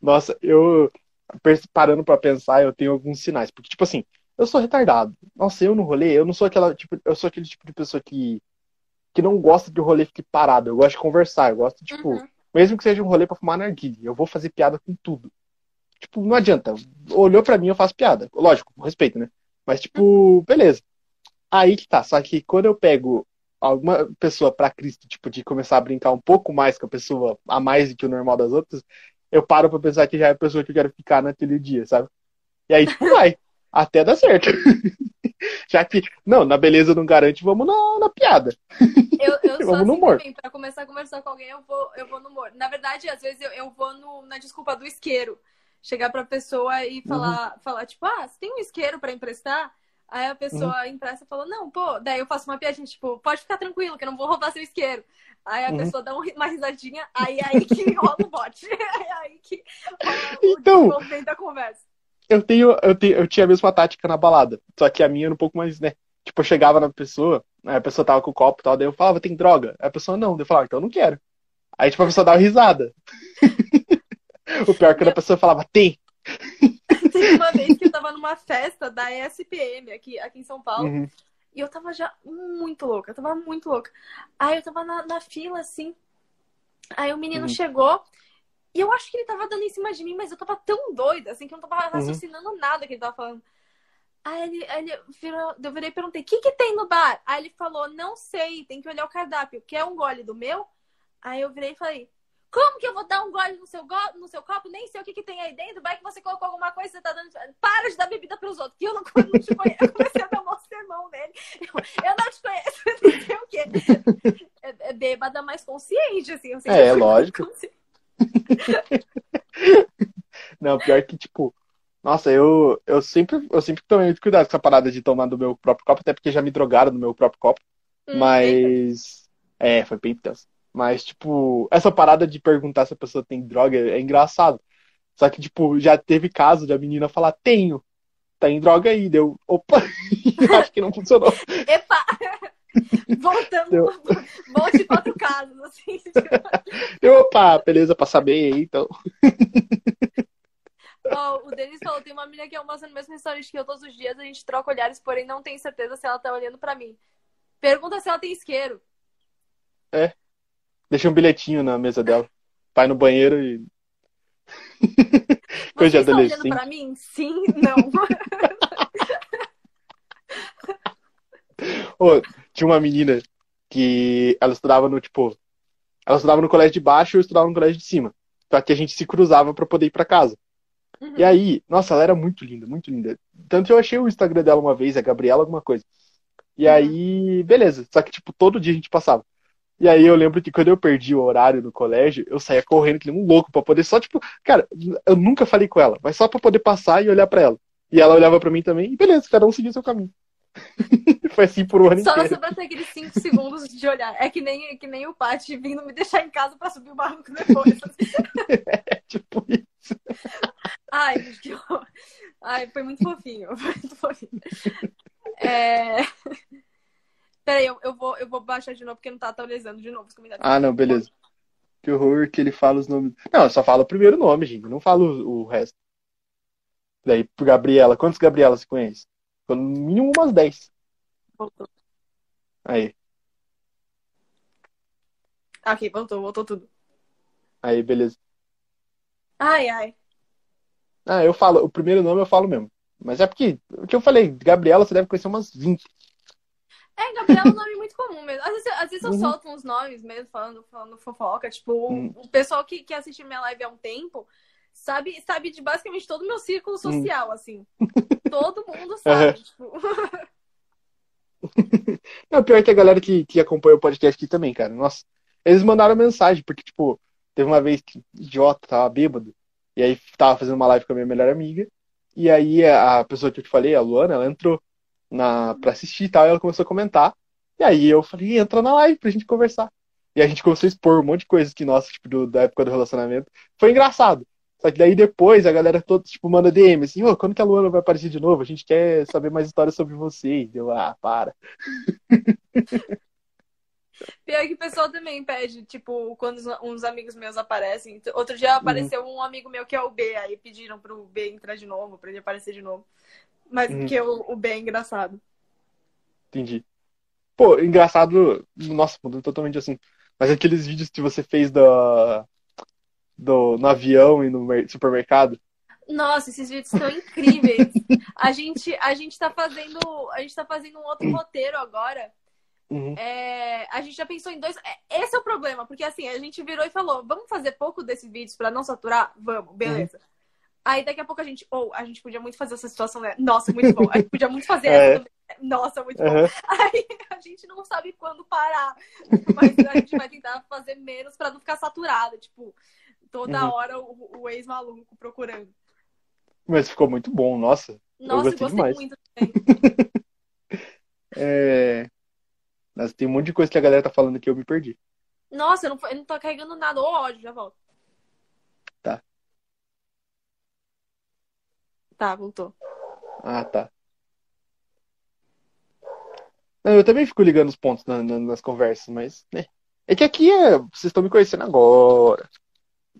Nossa, eu parando pra pensar, eu tenho alguns sinais. Porque, tipo assim, eu sou retardado. Nossa, eu no rolê, eu não sou aquela, tipo, eu sou aquele tipo de pessoa que, que não gosta de rolê fique parado. Eu gosto de conversar, eu gosto, tipo, Uhum. mesmo que seja um rolê pra fumar narguilé, eu vou fazer piada com tudo. Tipo, não adianta. Olhou pra mim, eu faço piada. Lógico, com respeito, né? Mas, tipo, beleza. Aí que tá. Só que quando eu pego alguma pessoa pra Cristo, tipo, de começar a brincar um pouco mais com a pessoa, a mais do que o normal das outras, eu paro pra pensar que já é a pessoa que eu quero ficar naquele dia, sabe? E aí, tipo, [LAUGHS] vai. Até dá certo. [LAUGHS] Já que, não, na beleza não garante, vamos na, na piada. Eu, eu [LAUGHS] Vamos no assim humor. também. Pra começar a conversar com alguém, eu vou, eu vou no humor. Na verdade, às vezes eu, eu vou no- na desculpa do isqueiro. Chegar pra pessoa e falar, falar tipo, ah, você tem um isqueiro pra emprestar? Aí a pessoa empresta e fala, não, pô. Daí eu faço uma piadinha, tipo, pode ficar tranquilo, que eu não vou roubar seu isqueiro. Aí a Uhum. pessoa dá um uma risadinha, aí é aí que [LAUGHS] rola o bote. É aí que rola o Então. da conversa. Eu tenho, eu tenho, eu tinha a mesma tática na balada. Só que a minha era um pouco mais, né? Tipo, eu chegava na pessoa, aí a pessoa tava com o copo e tal, daí eu falava, tem droga? Aí a pessoa não, daí eu falava, então eu não quero. Aí, tipo, a pessoa dava risada. [LAUGHS] o pior é que quando a pessoa falava, tem. Teve uma vez que eu tava numa festa da ESPM aqui, aqui em São Paulo. Uhum. E eu tava já muito louca, eu tava muito louca. Aí eu tava na, na fila, assim. Aí o menino Uhum. chegou. E eu acho que ele tava dando em cima de mim, mas eu tava tão doida, assim, que eu não tava Uhum. raciocinando nada que ele tava falando. Aí ele, aí ele virou, eu virei e perguntei, o que que tem no bar? Aí ele falou, não sei, tem que olhar o cardápio. Quer um gole do meu? Aí eu virei e falei, como que eu vou dar um gole no seu, go- no seu copo? Nem sei o que, que tem aí dentro. Vai que você colocou alguma coisa, você tá dando. Para de dar bebida pros outros, que eu não, não te conheço. Eu comecei a dar um sermão nele. Eu, eu não te conheço, [LAUGHS] não sei o quê. É, é bêbada mais consciente, assim. É, mais lógico. consciente. [LAUGHS] Não, pior que, tipo, nossa, eu, eu sempre, eu sempre tomei muito cuidado com essa parada de tomar do meu próprio copo, até porque já me drogaram no meu próprio copo. Hum, Mas. É, foi bem tenso. Mas, tipo, essa parada de perguntar se a pessoa tem droga é engraçado. Só que, tipo, já teve caso de a menina falar, tenho. Tem droga aí, deu. Opa! [LAUGHS] Acho que não funcionou. Epa! Voltando, [LAUGHS] volte quatro casos, assim. [LAUGHS] Eu, opa, beleza, pra saber aí, então. [LAUGHS] Ó, o Denis falou: tem uma menina que almoça no mesmo restaurante que eu todos os dias, a gente troca olhares, porém não tenho certeza se ela tá olhando pra mim. Pergunta se ela tem isqueiro. Deixei um bilhetinho na mesa dela. Vai no banheiro e. Coisa Você de está olhando adolescente. pra mim? Sim, não. Ô, tinha uma menina que ela estudava no, tipo, ela estudava no colégio de baixo e eu estudava no colégio de cima. Só que a gente se cruzava pra poder ir pra casa. Uhum. E aí, nossa, ela era muito linda, muito linda. Tanto que eu achei o Instagram dela uma vez, a Gabriela alguma coisa. E Uhum. aí, beleza. Só que, tipo, todo dia a gente passava. E aí eu lembro que quando eu perdi o horário no colégio, eu saía correndo que nem um louco pra poder só, tipo, cara, eu nunca falei com ela, mas só pra poder passar e olhar pra ela. E ela olhava pra mim também, e beleza, cada um seguia seu caminho. [LAUGHS] Foi assim por um ano Só inteiro. sobra ter aqueles 5 segundos de olhar. É que nem, é que nem o Paty vindo me deixar em casa pra subir o barranco depois. [LAUGHS] Tipo isso. Ai, que horror. Ai, foi muito fofinho. Foi muito fofinho. É... Peraí, eu, eu, vou, eu vou baixar de novo porque não tá atualizando de novo os comentários. Ah, não, beleza. Que horror que ele fala os nomes. Não, eu só falo o primeiro nome, gente. Não falo o, resto. Daí, Gabriela. Quantos Gabriela você conhece? No mínimo umas 10. voltou. Aí, Ok, voltou, voltou tudo. aí, beleza. Ai, ai. Ah, eu falo, o primeiro nome eu falo mesmo. Mas é porque, o que eu falei, Gabriela, você deve conhecer umas 20. É, Gabriela é um nome muito comum mesmo. Às vezes, às vezes eu Uhum. solto uns nomes mesmo, falando, falando fofoca. Tipo, o- Uhum. o pessoal que, que assiste minha live há um tempo sabe, sabe de basicamente todo o meu círculo social, assim. [LAUGHS] Todo mundo sabe. Tipo, [LAUGHS] Não, pior que a galera que, que acompanha o podcast aqui também, cara. Nossa, eles mandaram mensagem, porque, tipo, teve uma vez que idiota tava bêbado, e aí tava fazendo uma live com a minha melhor amiga, e aí a pessoa que eu te falei, a Luana, ela entrou na, pra assistir e tal, e ela começou a comentar, e aí eu falei, entra na live pra gente conversar. E a gente começou a expor um monte de coisas que, nossa, tipo, do- da época do relacionamento. Foi engraçado. Só que daí depois a galera toda, tipo, manda DM assim, ô, quando que a Luana vai aparecer de novo? A gente quer saber mais histórias sobre você. E deu, ah, para. [LAUGHS] pior que o pessoal também pede, tipo, quando uns- amigos meus aparecem. Outro dia apareceu um amigo meu que é o B, aí pediram pro B entrar de novo, pra ele aparecer de novo. Mas Uhum. porque o, o B é engraçado. Entendi. Pô, engraçado. Nossa, mudando totalmente assim. Mas aqueles vídeos que você fez do, do, no avião e no mer- supermercado. Nossa, esses vídeos estão incríveis. [LAUGHS] A gente, a gente tá fazendo, a gente tá fazendo um outro roteiro agora. Uhum. É, a gente já pensou em dois. é, Esse é o problema, porque assim, a gente virou e falou: vamos fazer pouco desses vídeos pra não saturar? Vamos, beleza. Aí daqui a pouco a gente, ou a gente podia muito fazer essa situação, né? Nossa, muito bom. A gente podia muito fazer É. essa também. Nossa, muito bom. Aham. Aí a gente não sabe quando parar. Mas a gente vai tentar fazer menos pra não ficar saturado. Tipo, toda Uhum. hora o, o ex-maluco procurando. Mas ficou muito bom, nossa. Nossa, gostei gostei demais. muito também. [LAUGHS] É... Mas tem um monte de coisa que a galera tá falando que eu me perdi. Nossa, eu não, eu não tô carregando nada. Ô, ódio, já volto. Tá. Tá, voltou. Ah, tá. Não, eu também fico ligando os pontos na- na- nas conversas, mas, né? É que aqui é, vocês estão me conhecendo agora.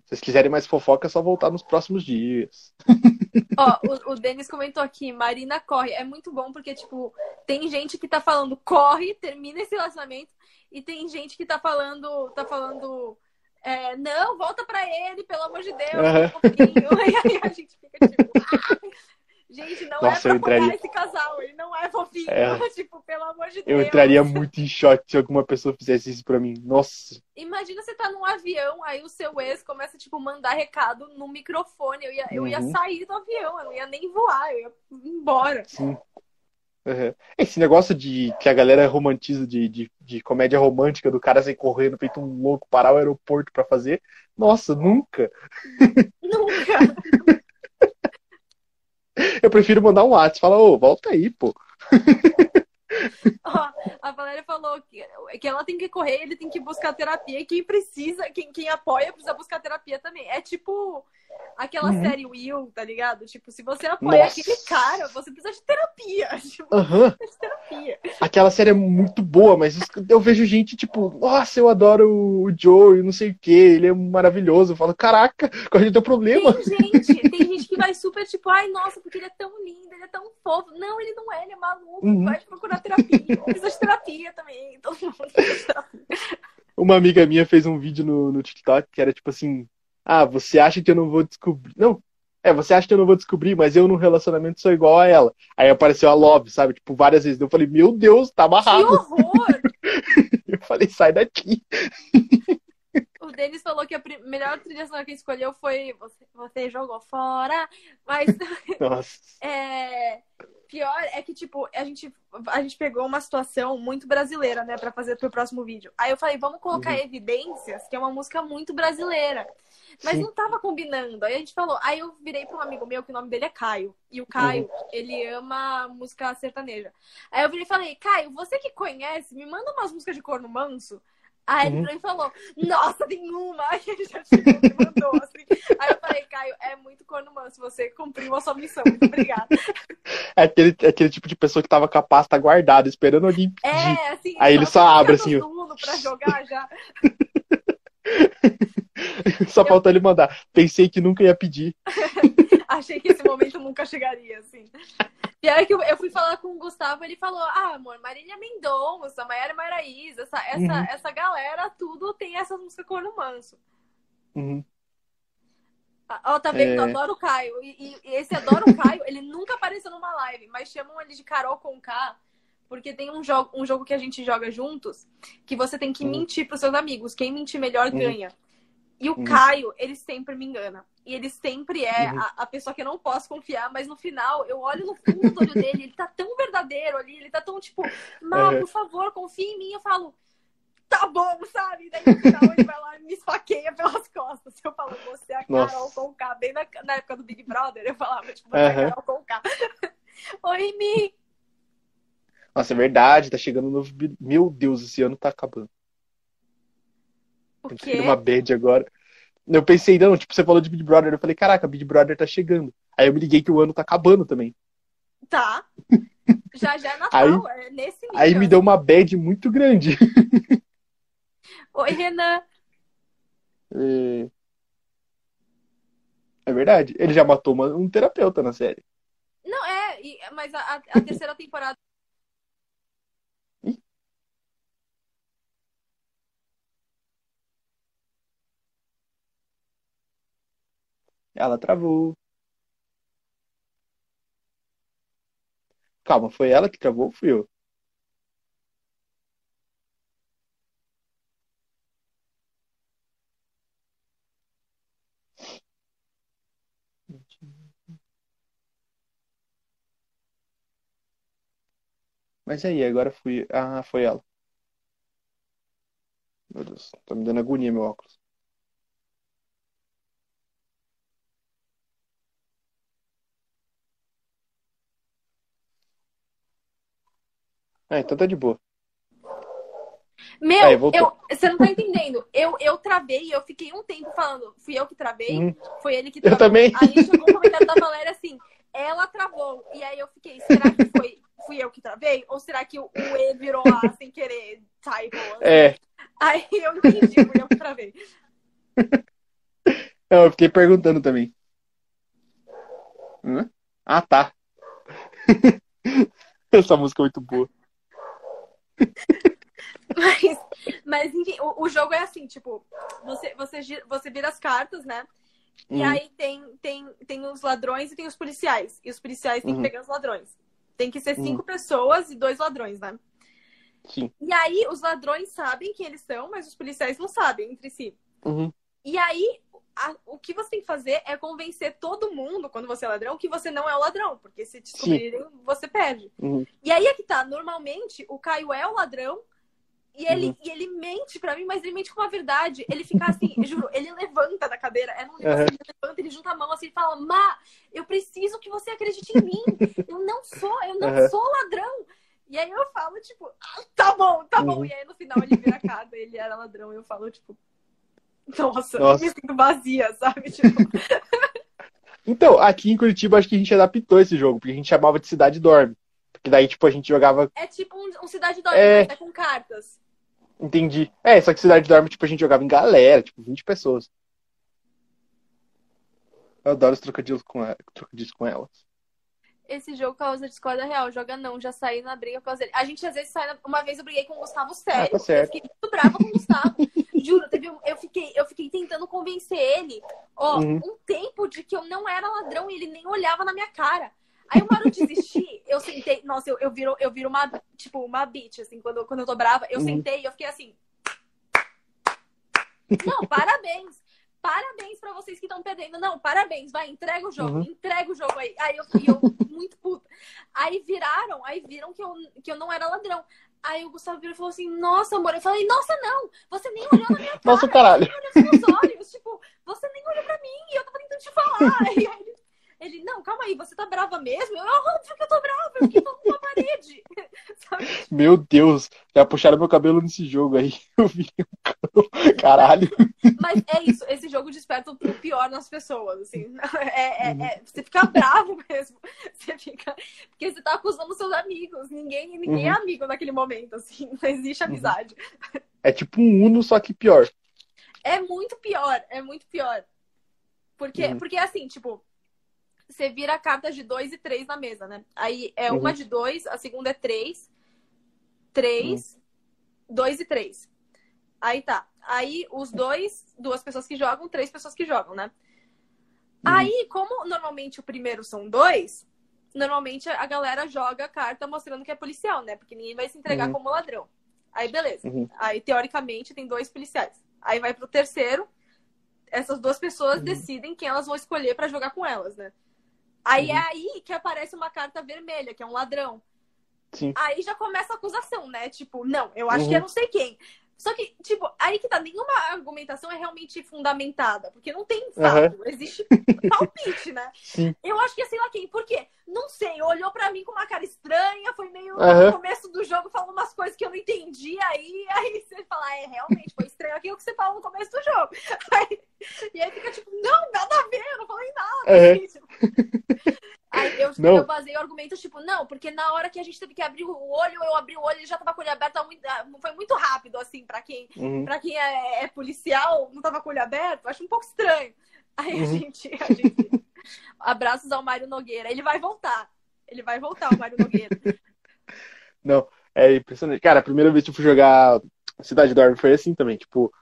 Se vocês quiserem mais fofoca, é só voltar nos próximos dias. [LAUGHS] Ó, o, o Denis comentou aqui, Marina corre. É muito bom porque, tipo, tem gente que tá falando corre, termina esse relacionamento, e tem gente que tá falando, tá falando, é, não, volta pra ele, pelo amor de Deus, Aham. é fofinho. [LAUGHS] E aí a gente fica tipo, "Ah, [LAUGHS] gente, não Nossa, é eu pra entraria- esse casal, ele não é fofinho. É. [LAUGHS] tipo, pelo amor de Eu Deus. entraria muito em choque se alguma pessoa fizesse isso pra mim. Nossa. Imagina você tá num avião, aí o seu ex começa, tipo, mandar recado no microfone. Eu ia, eu ia Uhum. sair do avião, eu não ia nem voar, eu ia embora. Sim. Uhum. Esse negócio de que a galera romantiza de, de, de comédia romântica do cara sair correndo feito um louco, parar o aeroporto pra fazer. Nossa, nunca. Nunca. [LAUGHS] Eu prefiro mandar um WhatsApp falar, ô, volta aí, pô. A Valéria falou que, que ela tem que correr, ele tem que buscar terapia. E quem precisa, quem, quem apoia, precisa buscar terapia também. É tipo aquela Uhum. série Will, tá ligado? Tipo, se você apoia Nossa. aquele cara, você precisa de terapia. [LAUGHS] Tipo, Aham. precisa de terapia. Aquela série é muito boa, mas eu vejo gente tipo, nossa, eu adoro o Joe e não sei o que, ele é maravilhoso. Eu falo, caraca, qual é o teu problema? Tem gente, tem gente que vai super tipo, ai, nossa, porque ele é tão lindo, ele é tão fofo. Não, ele não é, ele é maluco. Uhum. Vai procurar terapia. Precisa de terapia também. [LAUGHS] Todo mundo precisa de terapia. Uma amiga minha fez um vídeo no, no TikTok que era tipo assim: Ah, você acha que eu não vou descobrir. Não, é, você acha que eu não vou descobrir, mas eu num relacionamento sou igual a ela. Aí apareceu a Love, sabe? Tipo, várias vezes. Eu falei: Meu Deus, tá Que amarrado. horror! [LAUGHS] Eu falei: Sai daqui. O Denis falou que a melhor trilha sonora que ele escolheu foi Você, você jogou fora. Mas [LAUGHS] Nossa. [LAUGHS] é, pior é que, tipo, a gente, a gente pegou uma situação muito brasileira, né, pra fazer pro próximo vídeo. Aí eu falei, vamos colocar Uhum. Evidências, que é uma música muito brasileira. Mas Sim. não tava combinando. Aí a gente falou. Aí eu virei pra um amigo meu que o nome dele é Caio. E o Caio, Uhum. ele ama música sertaneja. Aí eu virei e falei, Caio, você que conhece, me manda umas músicas de corno manso. Aí ele Uhum. virou e falou, nossa, tem uma! [LAUGHS] Aí ele já chegou e me mandou, assim. Aí eu falei, Caio, é muito corno manso, você cumpriu a sua missão, muito obrigada. É aquele, é aquele tipo de pessoa que tava com a pasta guardada, esperando alguém pedir. É, assim. Aí ele só abre, assim, pra jogar já. [LAUGHS] [LAUGHS] Só faltou ele mandar. Pensei que nunca ia pedir. [LAUGHS] Achei que esse momento nunca chegaria, assim. Pior que eu, eu fui falar com o Gustavo, ele falou: Ah, amor, Marília Mendonça, Maiara Maraíza, essa, essa, Uhum. essa galera, tudo tem essas músicas corno manso. Uhum. Ó, tá vendo? É. Adoro o Caio. E, e- e esse Adoro o Caio, ele nunca apareceu numa live, mas chamam ele de Carol com K, porque tem um jogo, um jogo que a gente joga juntos que você tem que Uhum. mentir pros seus amigos. Quem mentir melhor Uhum. ganha. E o Uhum. Caio, ele sempre me engana. E ele sempre é Uhum. a, a pessoa que eu não posso confiar, mas no final eu olho no fundo do olho dele, ele tá tão verdadeiro ali, ele tá tão tipo, Má, Uhum. por favor, confia em mim. Eu falo, tá bom, sabe? Daí no final ele vai lá e me esfaqueia pelas costas. Eu falo, você é a Carol K. Bem na, na época do Big Brother, eu falava, tipo, você é a. Carol com K. [LAUGHS] Oi, Mi. Nossa, é verdade, tá chegando um novo. Big- Meu Deus, esse ano tá acabando. Tem que uma bad agora. Eu pensei, não, tipo, você falou de Big Brother. Eu falei, caraca, Big Brother tá chegando. Aí eu me liguei que o ano tá acabando também. Tá. [LAUGHS] Já já é Natal, é nesse nível. Aí me deu uma bad muito grande. [LAUGHS] Oi, Renan. É, é verdade. Ele já matou uma- um terapeuta na série. Não, é, mas a- a terceira temporada. Ela travou. Calma, foi ela que travou ou fui eu? Mas aí, agora fui. Ah, foi ela. Meu Deus, tá me dando agonia meu óculos. Ah, então tá de boa. Meu, Aí, eu, você não tá entendendo. Eu, eu travei, eu fiquei um tempo falando, fui eu que travei, Uhum. foi ele que Eu travou. também. Aí chegou um comentário da Valéria assim, ela travou. E aí eu fiquei, será que foi, fui eu que travei? Ou será que o, o E virou A sem querer? É, Aí eu entendi, fui eu que travei. [LAUGHS] não, eu fiquei perguntando também. Ah, tá. [LAUGHS] Essa música é muito boa. [LAUGHS] Mas, mas enfim, o, o jogo é assim, tipo, você, você, você vira as cartas, né? E Uhum. aí tem, tem, tem os ladrões e tem os policiais. E os policiais têm Uhum. que pegar os ladrões. Tem que ser Uhum. cinco pessoas e dois ladrões, né? Sim. E aí os ladrões sabem quem eles são, mas os policiais não sabem entre si. E aí a- o que você tem que fazer é convencer todo mundo, quando você é ladrão, que você não é o ladrão. Porque se descobrirem, você perde. Uhum. E aí é que tá, normalmente o Caio é o ladrão e ele, Uhum. e ele mente pra mim, mas ele mente com uma verdade. Ele fica assim, eu juro, ele levanta da cadeira, é negócio, Uhum. ele levanta, ele junta a mão assim e fala, Má, eu preciso que você acredite em mim. Eu não sou, eu não Uhum. sou ladrão. E aí eu falo, tipo, "Ah, tá bom, tá bom. Uhum. E aí no final ele vira a cara, ele era ladrão. E eu falo, tipo, nossa, Nossa. eu me sinto vazia, sabe? Tipo, [LAUGHS] Então, aqui em Curitiba, acho que a gente adaptou esse jogo, porque a gente chamava de Cidade Dorme. Porque daí, tipo, a gente jogava. é tipo um, um Cidade Dorme, É. mas é com cartas. Entendi. É, só que Cidade Dorme, tipo, a gente jogava em galera, tipo, 20 pessoas. Eu adoro os trocadilhos com, ela, trocadilhos com elas. Esse jogo causa discórdia real. Joga não, já saí na briga com ele. A gente às vezes sai. Na... Uma vez eu briguei com o Gustavo sério. Ah, tá. Eu fiquei muito brava com o Gustavo. [LAUGHS] Juro, teve um... eu, fiquei, eu fiquei tentando convencer ele, ó, Uhum. um tempo de que eu não era ladrão e ele nem olhava na minha cara. Aí uma hora eu desisti, [LAUGHS] eu sentei, nossa, eu, eu viro, eu viro uma, tipo, uma bitch, assim, quando, quando eu tô brava, eu Uhum. sentei e eu fiquei assim. Não, parabéns. Parabéns pra vocês que estão perdendo. Não, parabéns. Vai, entrega o jogo. Uhum. Entrega o jogo aí. Aí eu, eu [LAUGHS] muito puta. Aí viraram, aí viram que eu, que eu não era ladrão. Aí o Gustavo virou e falou assim: Nossa, amor. Eu falei: Nossa, não. Você nem olhou na minha [LAUGHS] cara. Nossa, caralho. Você nem olhou nos meus olhos. tipo, você nem olhou pra mim. E eu tava tentando te falar. E [LAUGHS] aí ele, ele, não, calma aí. Você tá brava mesmo? Eu, óbvio que eu tô brava. Eu fiquei falando com a parede. [LAUGHS] Meu Deus, já puxaram meu cabelo nesse jogo aí. [LAUGHS] Eu vi. Caralho. Mas é isso, esse jogo desperta o pior nas pessoas, assim. [LAUGHS] É, é- é- você fica bravo mesmo. Você fica. Porque você tá acusando seus amigos. Ninguém, ninguém é Uhum. amigo naquele momento, assim. Não existe amizade. É tipo um Uno, só que pior. É muito pior, é muito pior. Porque, Uhum. porque assim, tipo. Você vira cartas de dois e três na mesa, né? Aí é uma Uhum. de dois, a segunda é três, três, dois e três. Aí tá. Aí os dois, duas pessoas que jogam, três pessoas que jogam, né? Uhum. Aí, como normalmente o primeiro são dois, normalmente a galera joga a carta mostrando que é policial, né? Porque ninguém vai se entregar Uhum. como ladrão. Aí, beleza. Uhum. Aí, teoricamente, tem dois policiais. Aí vai pro terceiro, essas duas pessoas Uhum. decidem quem elas vão escolher pra jogar com elas, né? Aí Uhum. é aí que aparece uma carta vermelha, que é um ladrão. Sim. Aí já começa a acusação, né? Tipo, não, eu acho Uhum. que é não sei quem. Só que, tipo, aí que tá, nenhuma argumentação é realmente fundamentada, porque não tem fato, existe [LAUGHS] palpite, né? Sim. Eu acho que é sei lá quem. Por quê? Não sei, olhou pra mim com uma cara estranha, foi meio Aham. no começo do jogo falando umas coisas que eu não entendi, aí, [LAUGHS] aí você fala, é, realmente, foi estranho aquilo que você falou no começo do jogo. [LAUGHS] Aí- e aí fica tipo, não, nada a ver, eu não falei nada. Aham. Tipo, Aí eu, Não. eu basei o argumento, tipo, não, porque na hora que a gente teve que abrir o olho, eu abri o olho, ele já tava com o olho aberto, foi muito rápido, assim, pra quem, Uhum. pra quem é, é policial, não tava com o olho aberto, acho um pouco estranho. Aí a Uhum. gente, a gente. [LAUGHS] Abraços ao Mário Nogueira. Ele vai voltar. Ele vai voltar, o Mário Nogueira. [LAUGHS] Não, é impressionante. Cara, a primeira vez que eu fui jogar Cidade Dorme foi assim também. Tipo,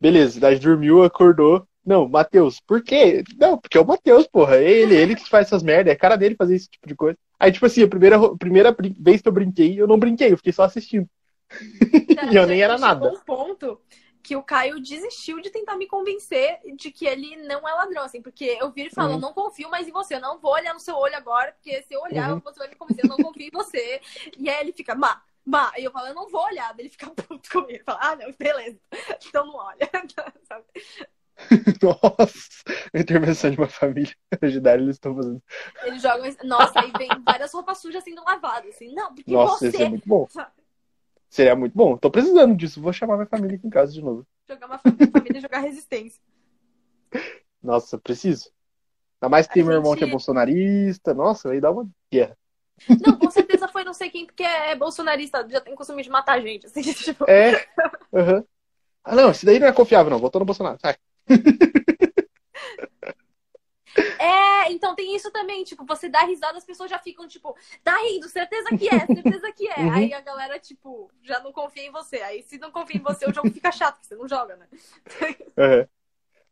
beleza, Cidade dormiu, acordou. Não, Matheus, por quê? Não, porque é o Matheus, porra. Ele, ele que faz essas merdas. É cara dele fazer esse tipo de coisa. Aí, tipo assim, a primeira, primeira vez que eu brinquei, eu não brinquei, eu fiquei só assistindo. [LAUGHS] E eu nem era nada. um ponto que o Caio desistiu de tentar me convencer de que ele não é ladrão, assim, porque eu vi ele falando, Uhum. não confio mais em você, eu não vou olhar no seu olho agora, porque se eu olhar, Uhum. você vai me convencer, eu não confio em você. E aí ele fica, má, má. E eu falo, eu não vou olhar. Ele fica [LAUGHS] puto comigo. Ele fala, ah, não, beleza. Então não olha. [LAUGHS] [LAUGHS] Nossa, a intervenção de uma família [LAUGHS] ajudar eles estão fazendo. Ele joga. Nossa, aí vem várias roupas sujas sendo lavadas, assim. Não, porque Nossa, ia ser você muito bom. Seria muito bom. Tô precisando disso. Vou chamar minha família aqui em casa de novo. jogar uma fam- família e jogar resistência. [LAUGHS] Nossa, preciso. Ainda mais que tem A meu irmão que é bolsonarista. Nossa, aí dá uma guerra. Não, com certeza foi não sei quem, porque é bolsonarista, já tem costume de matar gente. Assim, tipo, É. aham. Ah, não, esse daí não é confiável, não. Votou no Bolsonaro. Sai. [LAUGHS] É, então tem isso também, tipo, você dá risada, as pessoas já ficam, tipo, tá rindo, certeza que é, certeza que é. Uhum. Aí a galera, tipo, já não confia em você. Aí se não confia em você, o jogo fica chato, porque você não joga, né? Aham.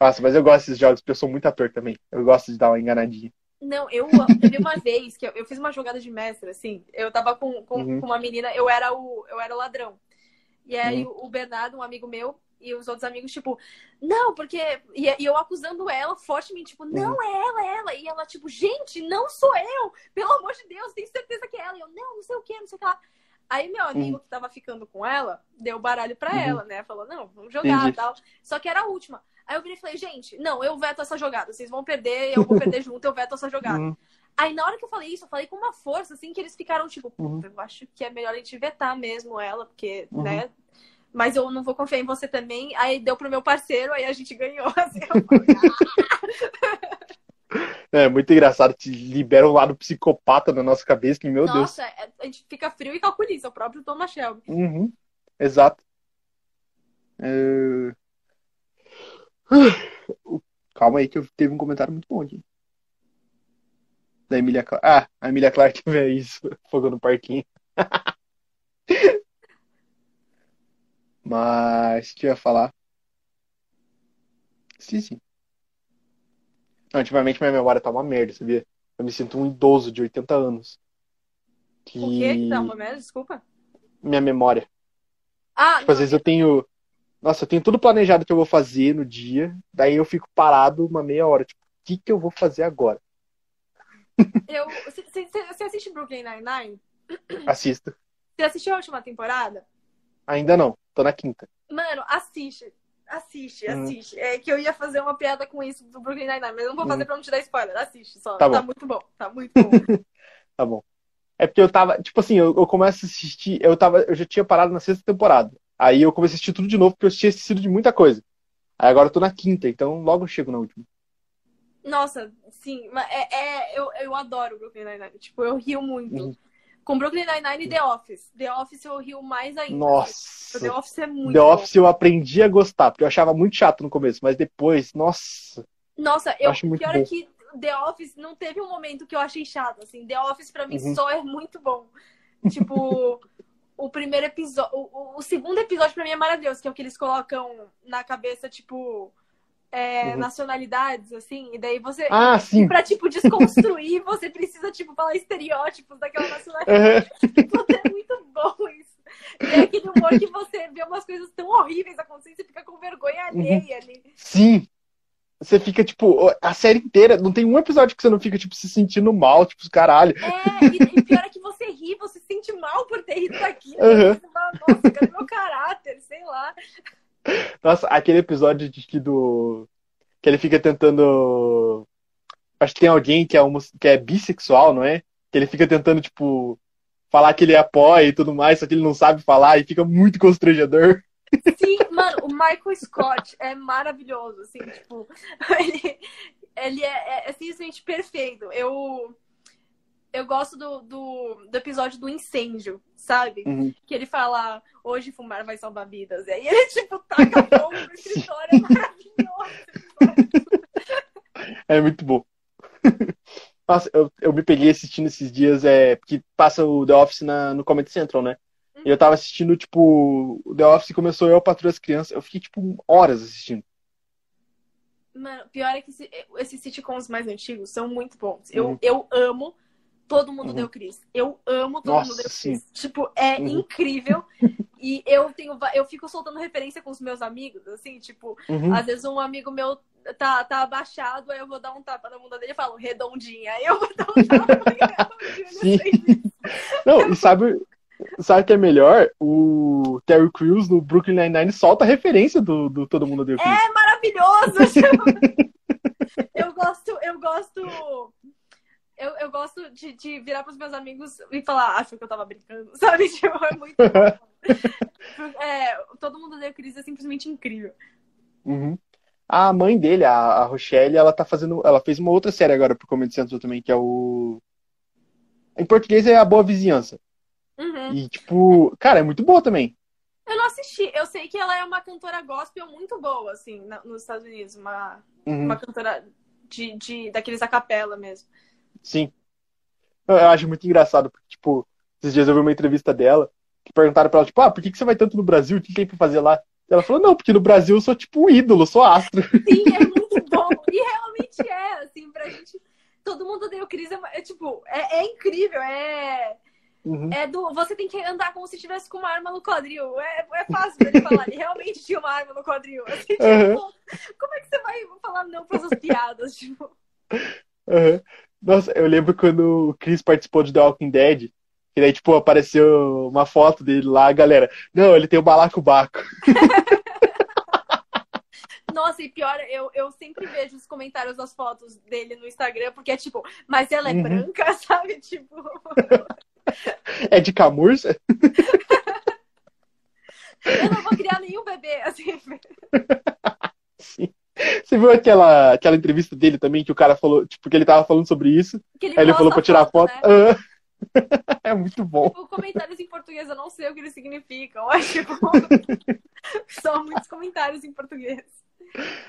Nossa, mas eu gosto desses jogos porque eu sou muito ator também. Eu gosto de dar uma enganadinha. Não, eu teve uma vez que eu, eu fiz uma jogada de mestre, assim, eu tava com, com, Uhum. com uma menina, eu era o, eu era o ladrão. E aí o Bernardo, um amigo meu, e os outros amigos, tipo, não, porque. E, e eu acusando ela fortemente, tipo, não é ela, é ela. E ela, tipo, gente, não sou eu! Pelo amor de Deus, tenho certeza que é ela. E eu, não, não sei o que, não sei o que lá. Aí meu amigo que tava ficando com ela, deu baralho pra Uhum. ela, né? Falou, não, vamos jogar e Entendi. tal. Só que era a última. Aí eu virei e falei, gente, não, eu veto essa jogada. Vocês vão perder, eu vou perder [LAUGHS] junto, eu veto essa jogada. Uhum. Aí na hora que eu falei isso, eu falei com uma força, assim, que eles ficaram tipo, Uhum. eu acho que é melhor a gente vetar mesmo ela, porque, Uhum. né? Mas eu não vou confiar em você também. Aí deu pro meu parceiro, aí a gente ganhou. [LAUGHS] Assim, "Ah". É muito engraçado. Te libera um lado psicopata na nossa cabeça, que, meu Deus. Nossa, é- a gente fica frio e calculista, o próprio Thomas Shelby. Uhum. Exato. É... Calma aí que eu teve um comentário muito bom aqui. Da Emília Clark. Ah, a Emília Clark [LAUGHS] vê isso. [LAUGHS] Fogo no parquinho. Mas, o que eu ia falar? Sim, sim. Não, ultimamente minha memória tá uma merda, sabia? Eu me sinto um idoso de 80 anos. Que... O quê que dá uma merda? Desculpa. Minha memória. Ah, Tipo, às vezes eu tenho. Nossa, eu tenho tudo planejado que eu vou fazer no dia, daí eu fico parado uma meia hora. Tipo, o que que eu vou fazer agora? eu... Você, você- assiste Brooklyn Nine-Nine? Assista. Você assistiu a última temporada? Ainda não, tô na quinta. Mano, assiste. Assiste, Uhum. assiste. É que eu ia fazer uma piada com isso do Brooklyn Nine-Nine, mas eu não vou fazer Uhum. pra não te dar spoiler. Assiste só. Tá Tá, muito bom. Tá muito bom. [LAUGHS] Tá bom. É porque eu tava, tipo assim, eu, eu começo a assistir, eu tava, eu já tinha parado na sexta temporada. Aí eu comecei a assistir tudo de novo porque eu tinha esquecido de muita coisa. Aí agora eu tô na quinta, então logo eu chego na última. Nossa, sim. É, é- eu, eu adoro Brooklyn Nine-Nine. Tipo, eu rio muito. Uhum. Com Brooklyn Nine-Nine e The Office. The Office eu rio mais ainda. Nossa. The Office é muito The bom. Office eu aprendi a gostar, porque eu achava muito chato no começo, mas depois, nossa. Nossa, eu, Acho muito pior é bom. que The Office não teve um momento que eu achei chato, assim. The Office pra mim Uhum. só é muito bom. Tipo, [LAUGHS] o primeiro episódio. O, o segundo episódio pra mim é maravilhoso, que é o que eles colocam na cabeça, tipo, é, Uhum. nacionalidades, assim. E daí você. Ah, E sim. pra, tipo, desconstruir, [LAUGHS] você precisa, tipo, falar estereótipos daquela [LAUGHS] nacionalidade. Puta, é muito bom isso. E é aquele humor que você vê umas coisas tão horríveis acontecendo, você fica com vergonha alheia ali. Sim. Você fica, tipo, a série inteira, não tem um episódio que você não fica, tipo, se sentindo mal, tipo, caralho. É, e, e pior é que você ri, você se sente mal por ter rido daquilo. Uhum. Você fala, nossa, cadê meu caráter? Sei lá. Nossa, aquele episódio de que do. Que ele fica tentando. Acho que tem alguém que é, homo... que é bissexual, não é? Que ele fica tentando, tipo, falar que ele apoia e tudo mais, só que ele não sabe falar e fica muito constrangedor. Sim, mano, o Michael Scott é maravilhoso, assim, tipo, [LAUGHS] ele, ele é, é, é simplesmente perfeito. Eu, eu gosto do, do, do episódio do incêndio, sabe? Uhum. Que ele fala, hoje fumar vai salvar vidas. E aí ele, [LAUGHS] tipo, taca fogo no escritório, é maravilhoso. [LAUGHS] É muito bom. [LAUGHS] Nossa, eu, eu me peguei assistindo esses dias, é, porque passa o The Office na, no Comedy Central, né? E eu tava assistindo, tipo, o The Office começou eu, Patrulha as Crianças. Eu fiquei, tipo, horas assistindo. Mano, pior é que esse- esses sitcoms mais antigos são muito bons. Eu, Uhum. eu amo Todo Mundo Uhum. Deu Cris. Eu amo Todo Nossa, Mundo Deu sim. Cris. Tipo, é Uhum. incrível. [LAUGHS] E eu tenho, eu fico soltando referência com os meus amigos, assim, tipo, Uhum. às vezes um amigo meu tá, tá abaixado, aí eu vou dar um tapa na bunda dele e falo, redondinha. Aí eu vou dar um tapa dele. Sim. [LAUGHS] Não, e sabe, sabe o que é melhor? O Terry Crews no Brooklyn Nine-Nine solta a referência do, do Todo Mundo Deu Cris. É maravilhoso! [LAUGHS] eu gosto, eu gosto. Eu, eu gosto de, de virar pros meus amigos e falar, acho que eu tava brincando, [LAUGHS] sabe? Tipo, é muito. É, todo mundo deu crise é simplesmente incrível. Uhum. A mãe dele, a, a Rochelle, ela tá fazendo. Ela fez uma outra série agora pro Comedy Central também, que é o. Em português é A Boa Vizinhança. Uhum. E, tipo, cara, é muito boa também. Eu não assisti, eu sei que ela é uma cantora gospel muito boa, assim, na- nos Estados Unidos. Uma, Uhum. uma cantora de, de, daqueles a capela mesmo. Sim. Eu eu acho muito engraçado, porque, tipo, esses dias eu vi uma entrevista dela, que perguntaram pra ela, tipo, ah, por que que você vai tanto no Brasil? O que tem pra fazer lá? E ela falou, não, porque no Brasil eu sou, tipo, um ídolo, sou astro. Sim, é muito bom. E realmente é, assim, pra gente. Todo mundo deu crise, é, é, tipo, é, é incrível, é. Uhum. É do. Você tem que andar como se estivesse com uma arma no quadril. É, é fácil dele falar. Ele realmente tinha uma arma no quadril. Assim, tipo, Uhum. como é que você vai falar não pra essas piadas? Tipo, Aham. Nossa, eu lembro quando o Chris participou de The Walking Dead, que daí, tipo, apareceu uma foto dele lá, galera. Não, ele tem o balacobaco. [LAUGHS] nossa, e pior, eu, eu sempre vejo os comentários das fotos dele no Instagram, porque é tipo, mas ela é Uhum. branca, [LAUGHS] sabe? Tipo, [LAUGHS] É de camurça? eu não vou criar nenhum bebê, assim. Sim. Você viu aquela, aquela entrevista dele também, que o cara falou, tipo, que ele tava falando sobre isso, Que aí ele falou pra tirar foto. né? Ah. [LAUGHS] É muito bom. Tipo, comentários em português, eu não sei o que eles significam. Mas, [LAUGHS] tipo, são muitos comentários em português.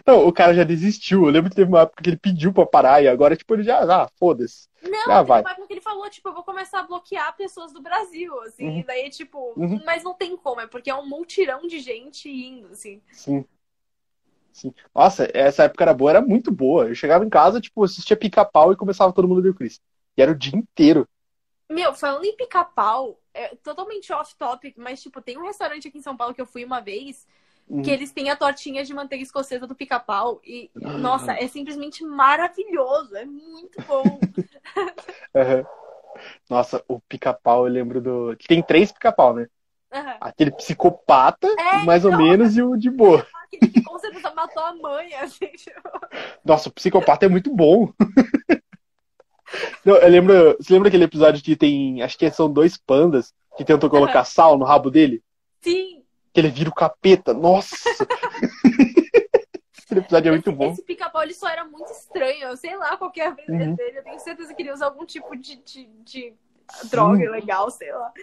Não, o cara já desistiu. Eu lembro que teve uma época que ele pediu pra parar e agora, tipo, ele já, ah, foda-se. Não, teve vai. uma época que ele falou, tipo, eu vou começar a bloquear pessoas do Brasil, assim. Uhum. E daí, tipo, Uhum. mas não tem como, é porque é um multirão de gente indo, assim. Sim. Sim. Nossa, essa época era boa, era muito boa. Eu chegava em casa, tipo, assistia pica-pau e começava todo mundo ver o Chris. E era o dia inteiro. Meu, falando em pica-pau, é totalmente off-topic, mas, tipo, tem um restaurante aqui em São Paulo que eu fui uma vez, Uhum. que eles têm a tortinha de manteiga escocesa do pica-pau. E, nossa, é simplesmente maravilhoso, é muito bom. [LAUGHS] Aham. Nossa, o pica-pau, eu lembro do. Tem três pica-pau, né? Aquele psicopata, É, mais ou então. menos, e o de boa. [LAUGHS] Aquele que certeza matou a mãe, assim, tipo. Nossa, o psicopata é muito bom. Não, eu lembro. Você lembra aquele episódio que tem. Acho que são dois pandas que tentam colocar sal no rabo dele? Sim, Que ele vira o capeta. Nossa! [LAUGHS] Aquele episódio é muito esse, bom. esse pica-pau só era muito estranho. Eu sei lá qual que é a brisa Uhum. dele. Eu tenho certeza que ele usa algum tipo de, de, de droga ilegal, sei lá.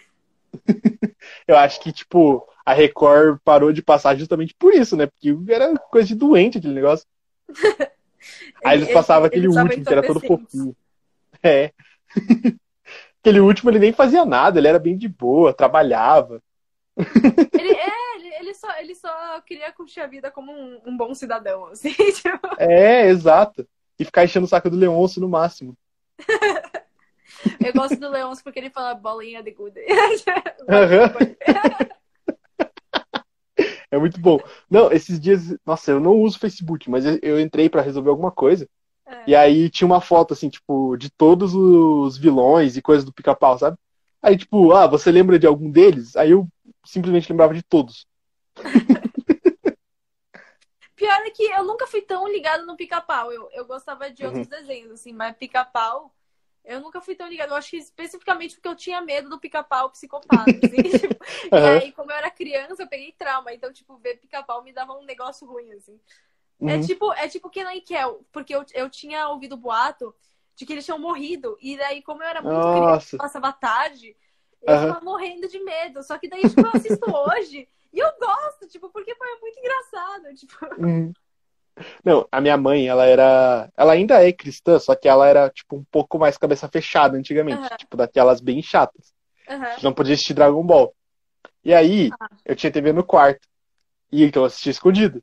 [LAUGHS] Eu acho que, tipo, a Record parou de passar justamente por isso, né? Porque era coisa de doente aquele negócio. [LAUGHS] Aí eles Ele- passavam ele- aquele estavam último, que era todo fofinho. É. [LAUGHS] Aquele último ele nem fazia nada, ele era bem de boa, trabalhava. Ele, é, ele, ele só, ele só queria curtir a vida como um, um bom cidadão, assim. Tipo, É, exato. E ficar enchendo o saco do Leôncio no máximo. Eu gosto do Leôncio porque ele fala bolinha de gude. [LAUGHS] Aham. [LAUGHS] É muito bom. Não, esses dias, nossa, eu não uso Facebook, mas eu, entrei pra resolver alguma coisa. É. E aí tinha uma foto, assim, tipo, de todos os vilões e coisas do pica-pau, sabe? Aí, tipo, ah, você lembra de algum deles? Aí eu simplesmente lembrava de todos. [LAUGHS] Pior é que eu nunca fui tão ligada no pica-pau. Eu, eu gostava de Uhum. outros desenhos, assim, mas pica-pau. Eu nunca fui tão ligada. Eu acho que especificamente porque eu tinha medo do pica-pau psicopata. Assim, [LAUGHS] tipo, E Aham. aí, como eu era criança, eu peguei trauma. Então, tipo, ver pica-pau me dava um negócio ruim, assim. É Uhum. tipo, é tipo Kenan e Kel, porque eu, eu tinha ouvido boato de que eles tinham morrido. E daí, como eu era muito criança, Nossa. passava tarde, eu Aham. ficava morrendo de medo. Só que daí, tipo, eu assisto [LAUGHS] hoje e eu gosto, tipo, porque é muito engraçado. Tipo, Uhum. Não, a minha mãe, ela era. Ela ainda é cristã, só que ela era, tipo, um pouco mais cabeça fechada antigamente. Aham. Tipo, daquelas bem chatas. aham. Não podia assistir Dragon Ball. E aí, eu tinha TV no quarto. E então eu assistia escondido.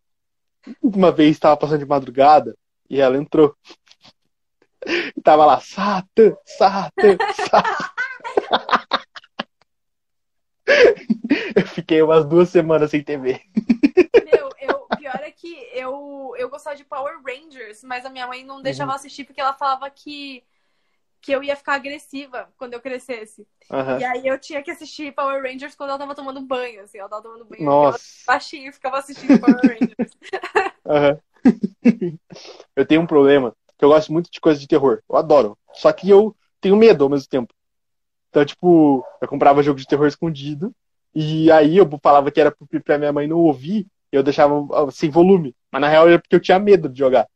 Uma vez estava passando de madrugada e ela entrou. E tava lá, Satan, Satan, Satan. [LAUGHS] Eu fiquei umas duas semanas sem TV. Meu, eu, pior é que eu, eu gostava de Power Rangers, mas a minha mãe não deixava Uhum. assistir porque ela falava que, que eu ia ficar agressiva quando eu crescesse. Aham. E aí eu tinha que assistir Power Rangers quando ela tava tomando banho, assim. Ela tava tomando banho ela Nossa. baixinho e ficava assistindo Power [LAUGHS] Rangers. Aham. [LAUGHS] Eu tenho um problema, que eu gosto muito de coisas de terror. Eu adoro. Só que eu tenho medo ao mesmo tempo. Então, tipo, eu comprava jogo de terror escondido. E aí eu falava que era pra minha mãe não ouvir. Eu deixava ah, sem volume. Mas na real era porque eu tinha medo de jogar.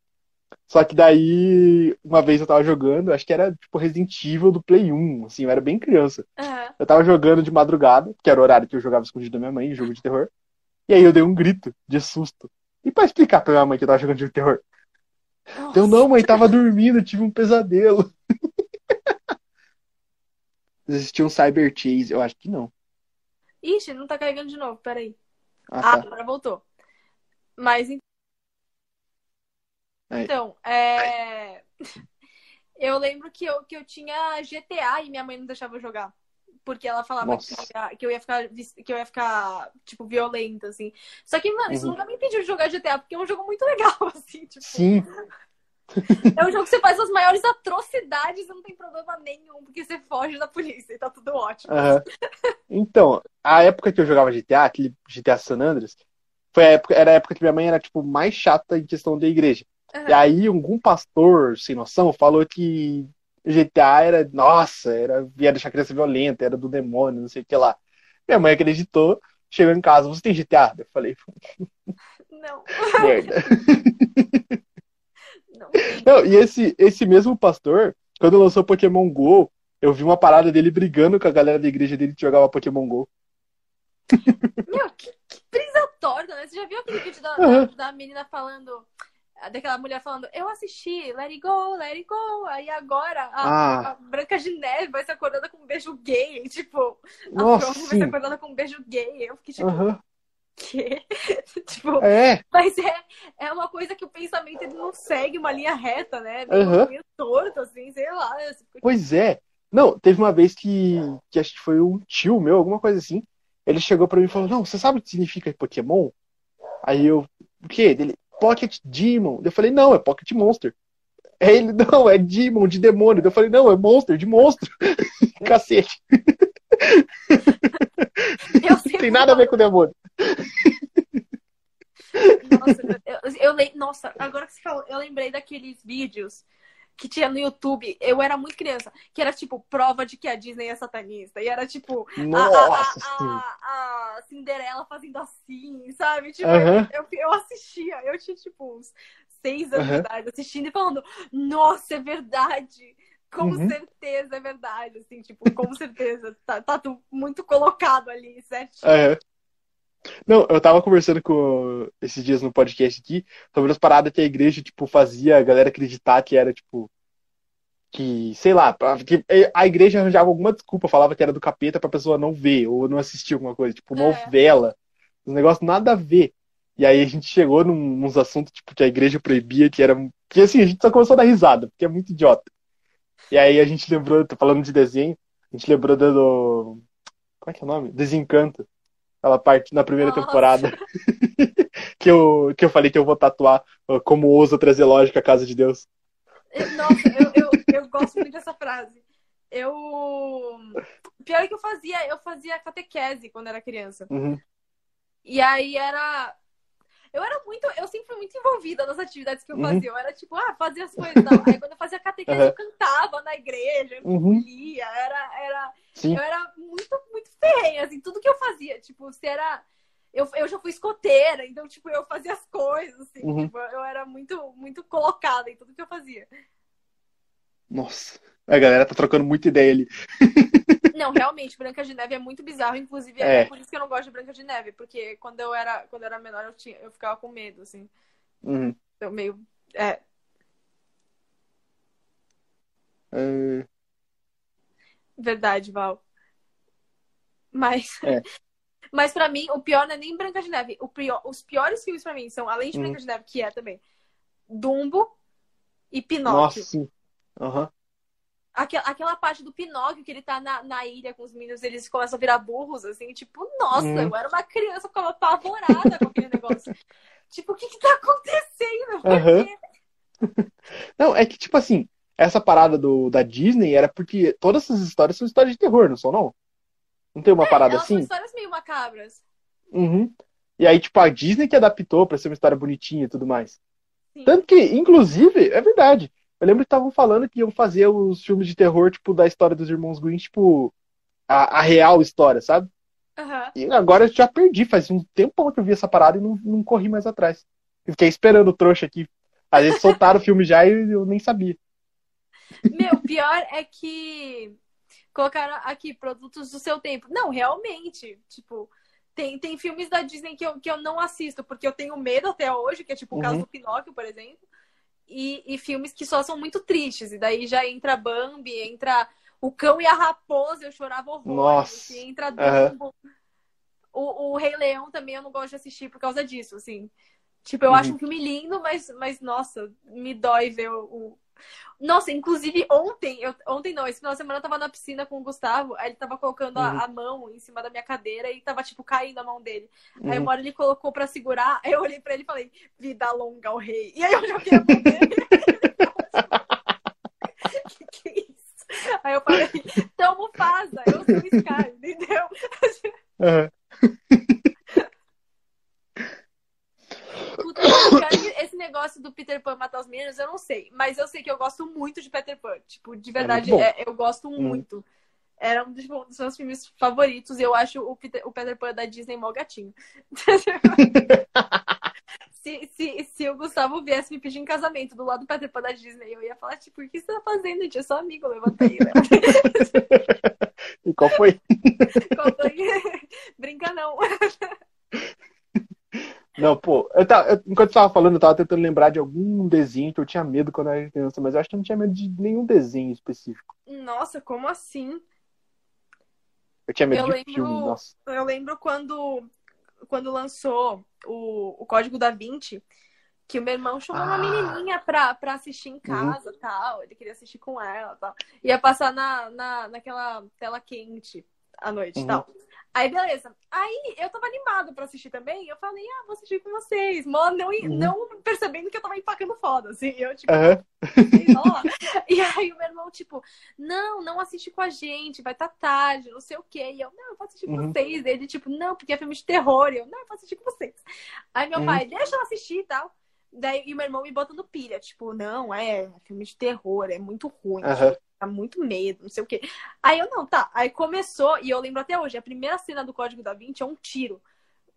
Só que daí, uma vez eu tava jogando, acho que era tipo Resident Evil do Play 1, assim, eu era bem criança. Aham. Eu tava jogando de madrugada, que era o horário que eu jogava escondido da minha mãe, jogo de terror. E aí eu dei um grito de susto. E pra explicar pra minha mãe que eu tava jogando de terror? Nossa. Eu não, mãe, tava dormindo, tive um pesadelo. [LAUGHS] Existia um Cyber Chase, eu acho que não. Ixi, não tá carregando de novo, peraí. Ah, Ah, tá. agora voltou. Mas então, é... [LAUGHS] eu lembro que eu, que eu tinha GTA e minha mãe não deixava eu jogar. Porque ela falava que, que eu ia ficar, que eu ia ficar, tipo, violenta, assim. Só que, mano, isso Uhum. nunca me impediu de jogar GTA, porque é um jogo muito legal, [LAUGHS] assim, tipo. Sim, É um jogo que você faz as maiores atrocidades e não tem problema nenhum, porque você foge da polícia e tá tudo ótimo. aham. Então, a época que eu jogava GTA, aquele GTA San Andreas, foi a época, era a época que minha mãe era, tipo, mais chata em questão da igreja. Aham. E aí, algum pastor sem noção falou que GTA era, nossa, era, ia deixar a criança violenta, era do demônio, não sei o que lá. Minha mãe acreditou, chegou em casa, você tem GTA? Eu falei, Não, [LAUGHS] merda. [LAUGHS] não. Não, e esse, esse mesmo pastor, quando lançou Pokémon GO, eu vi uma parada dele brigando com a galera da igreja dele que jogava Pokémon GO. Meu, que, que brisa torta, né? Você já viu aquele vídeo da, Aham. da, da menina falando, daquela mulher falando, eu assisti, let it go, let it go. Aí agora a, Ah. a Branca de Neve vai ser acordada com um beijo gay. Tipo, a Nossa, Frozen vai ser acordada com um beijo gay. Eu fiquei tipo, Aham. quê? [LAUGHS] tipo, É, mas é, é uma coisa que o pensamento ele não segue uma linha reta, né? Meio, Aham. meio torto, assim, sei lá. Pois é. Não, teve uma vez que, que acho que foi um tio meu, alguma coisa assim. Ele chegou pra mim e falou: Não, você sabe o que significa Pokémon? Aí eu, o quê? Dele, Pocket Demon. Eu falei: Não, é Pocket Monster. Aí ele, [LAUGHS] não, é Demon, de demônio. Eu falei: Não, é Monster, de monstro. [LAUGHS] Cacete, não [LAUGHS] tem nada a ver com demônio. Nossa, eu, eu Nossa, agora que você falou, eu lembrei daqueles vídeos que tinha no YouTube. Eu era muito criança, que era tipo prova de que a Disney é satanista. E era tipo a, a- Nossa, a, sim. a, a Cinderela fazendo assim, sabe? Tipo, Aham. eu, eu assistia, eu tinha tipo uns seis anos de Aham. idade assistindo e falando, nossa, é verdade. Com Uhum. certeza é verdade, assim, tipo, com certeza. Tá, tá muito colocado ali, certinho. Aham. Não, eu tava conversando com esses dias no podcast aqui sobre as paradas que a igreja, tipo, fazia a galera acreditar que era, tipo, que, sei lá, que a igreja arranjava alguma desculpa, falava que era do capeta pra pessoa não ver ou não assistir alguma coisa, tipo, É. novela, um negócio nada a ver. E aí a gente chegou num, uns assuntos, tipo, que a igreja proibia, que era. Que assim, a gente só começou a dar risada, porque é muito idiota. E aí a gente lembrou, tô falando de desenho, a gente lembrou do- Como é que é o nome? Desencanto. Aquela parte na primeira Nossa. temporada. [LAUGHS] que, eu, que eu falei que eu vou tatuar ó, como ousa trazer lógica à casa de Deus. Eu- Nossa, eu, eu, eu gosto muito dessa frase. Eu. Pior é que eu fazia, eu fazia catequese quando era criança. Uhum. E aí era. Eu era muito. Eu sempre fui muito envolvida nas atividades que eu Uhum. fazia. Eu era tipo, ah, fazia as coisas tal. Aí quando eu fazia catequese, Uhum. eu cantava na igreja, eu Uhum. lia, era, era, Sim. eu era muito, muito ferrenha, assim, tudo que eu fazia. Tipo, se era. Eu, eu já fui escoteira, então, tipo, eu fazia as coisas, assim, Uhum. tipo, eu era muito, muito colocada em tudo que eu fazia. Nossa. A galera tá trocando muita ideia ali. [LAUGHS] Não, realmente, Branca de Neve é muito bizarro. Inclusive, É. é por isso que eu não gosto de Branca de Neve. Porque quando eu era, quando eu era menor, eu, tinha, eu ficava com medo, assim. Uhum. Eu meio. É. É, Verdade, Val. Mas. É. [LAUGHS] Mas pra mim, o pior não é nem Branca de Neve. O pior, os piores filmes pra mim são, além de Hum. Branca de Neve, que é também, Dumbo e Nossa, Pinóquio. Aham. Aquela, aquela parte do Pinóquio que ele tá na, na ilha com os meninos, eles começam a virar burros, assim, tipo, nossa, Hum. eu era uma criança, eu ficava apavorada com aquele negócio. [LAUGHS] Tipo, o que que tá acontecendo? Quê? [LAUGHS] Não, é que, tipo assim, essa parada do, da Disney era porque todas essas histórias são histórias de terror, não são, não? Não tem uma parada Elas são assim? histórias meio macabras. Uhum. E aí, tipo, a Disney que adaptou pra ser uma história bonitinha e tudo mais. Sim. Tanto que, inclusive, é verdade. Eu lembro que estavam falando que iam fazer os filmes de terror, tipo, da história dos irmãos Green, tipo, a, a real história, sabe? Aham. E agora eu já perdi, faz um tempão que eu vi essa parada e não, não corri mais atrás. Eu fiquei esperando o trouxa aqui. Às vezes soltaram o filme já e eu nem sabia. Meu, pior é que colocaram aqui produtos do seu tempo. Não, realmente, tipo, tem, tem filmes da Disney que eu, que eu não assisto, porque eu tenho medo até hoje, que é tipo o caso Uhum. do Pinóquio, por exemplo. E, e filmes que só são muito tristes. E daí já entra Bambi, entra O Cão e a Raposa, eu chorava horror. Nossa. Entra Aham. Dumbo. O, o Rei Leão também eu não gosto de assistir por causa disso, assim. Tipo, eu Uhum. acho um filme lindo, mas, mas nossa, me dói ver o- Nossa, inclusive ontem, eu, ontem não, esse final de semana eu tava na piscina com o Gustavo, aí ele tava colocando a- Uhum. a, mão em cima da minha cadeira e tava, tipo, caindo a mão dele. Aí Uhum. uma hora ele colocou pra segurar, aí eu olhei pra ele e falei, vida longa ao rei. E aí eu joguei a mão dele. [LAUGHS] que que é isso? Aí eu falei, então Mufasa, eu sou o Sky, entendeu? Aham. [LAUGHS] Puta, esse negócio do Peter Pan matar os meninos, eu não sei. Mas eu sei que eu gosto muito de Peter Pan. Tipo, de verdade, bom. é- eu gosto muito. Era um dos, um dos meus filmes favoritos. Eu acho o Peter, o Peter Pan da Disney mó gatinho. [LAUGHS] se, se, se o Gustavo viesse me pedir em casamento do lado do Peter Pan da Disney, eu ia falar, tipo, o que você tá fazendo, gente? Eu sou amigo, levanta aí. né? [LAUGHS] E qual foi? Qual foi? [LAUGHS] Brinca não. Não, pô, eu tava, eu- enquanto você tava falando, eu tava tentando lembrar de algum desenho que eu tinha medo quando eu era criança, mas eu acho que eu não tinha medo de nenhum desenho específico. Nossa, como assim? Eu tinha medo Eu de lembro- filme, nossa. Eu lembro quando, quando lançou o, o Código da Vinci, que o meu irmão chamou uma Ah. Uhum. menininha pra, pra assistir em casa tal. Ele queria assistir com ela tal. Ia passar na, na, naquela tela quente à noite e Uhum. tal. Aí, beleza. Aí eu tava animada pra assistir também. Eu falei, ah, vou assistir com vocês. Mano, não, Uhum. não percebendo que eu tava empacando foda, assim. Eu, tipo, lá. [LAUGHS] E aí o meu irmão, tipo, não, não assiste com a gente, vai tá tarde, não sei o quê. E eu, não, eu vou assistir com Uhum. vocês. E ele, tipo, não, porque é filme de terror. E eu, não, eu vou assistir com vocês. Aí meu Uhum. pai, deixa eu assistir e tal. Daí, e meu irmão me botando pilha, tipo, não, é, é filme de terror, é muito ruim, Aham. tipo, dá muito medo, não sei o quê. Aí eu, não, tá. Aí começou, e eu lembro até hoje, a primeira cena do Código da Vinci é um tiro.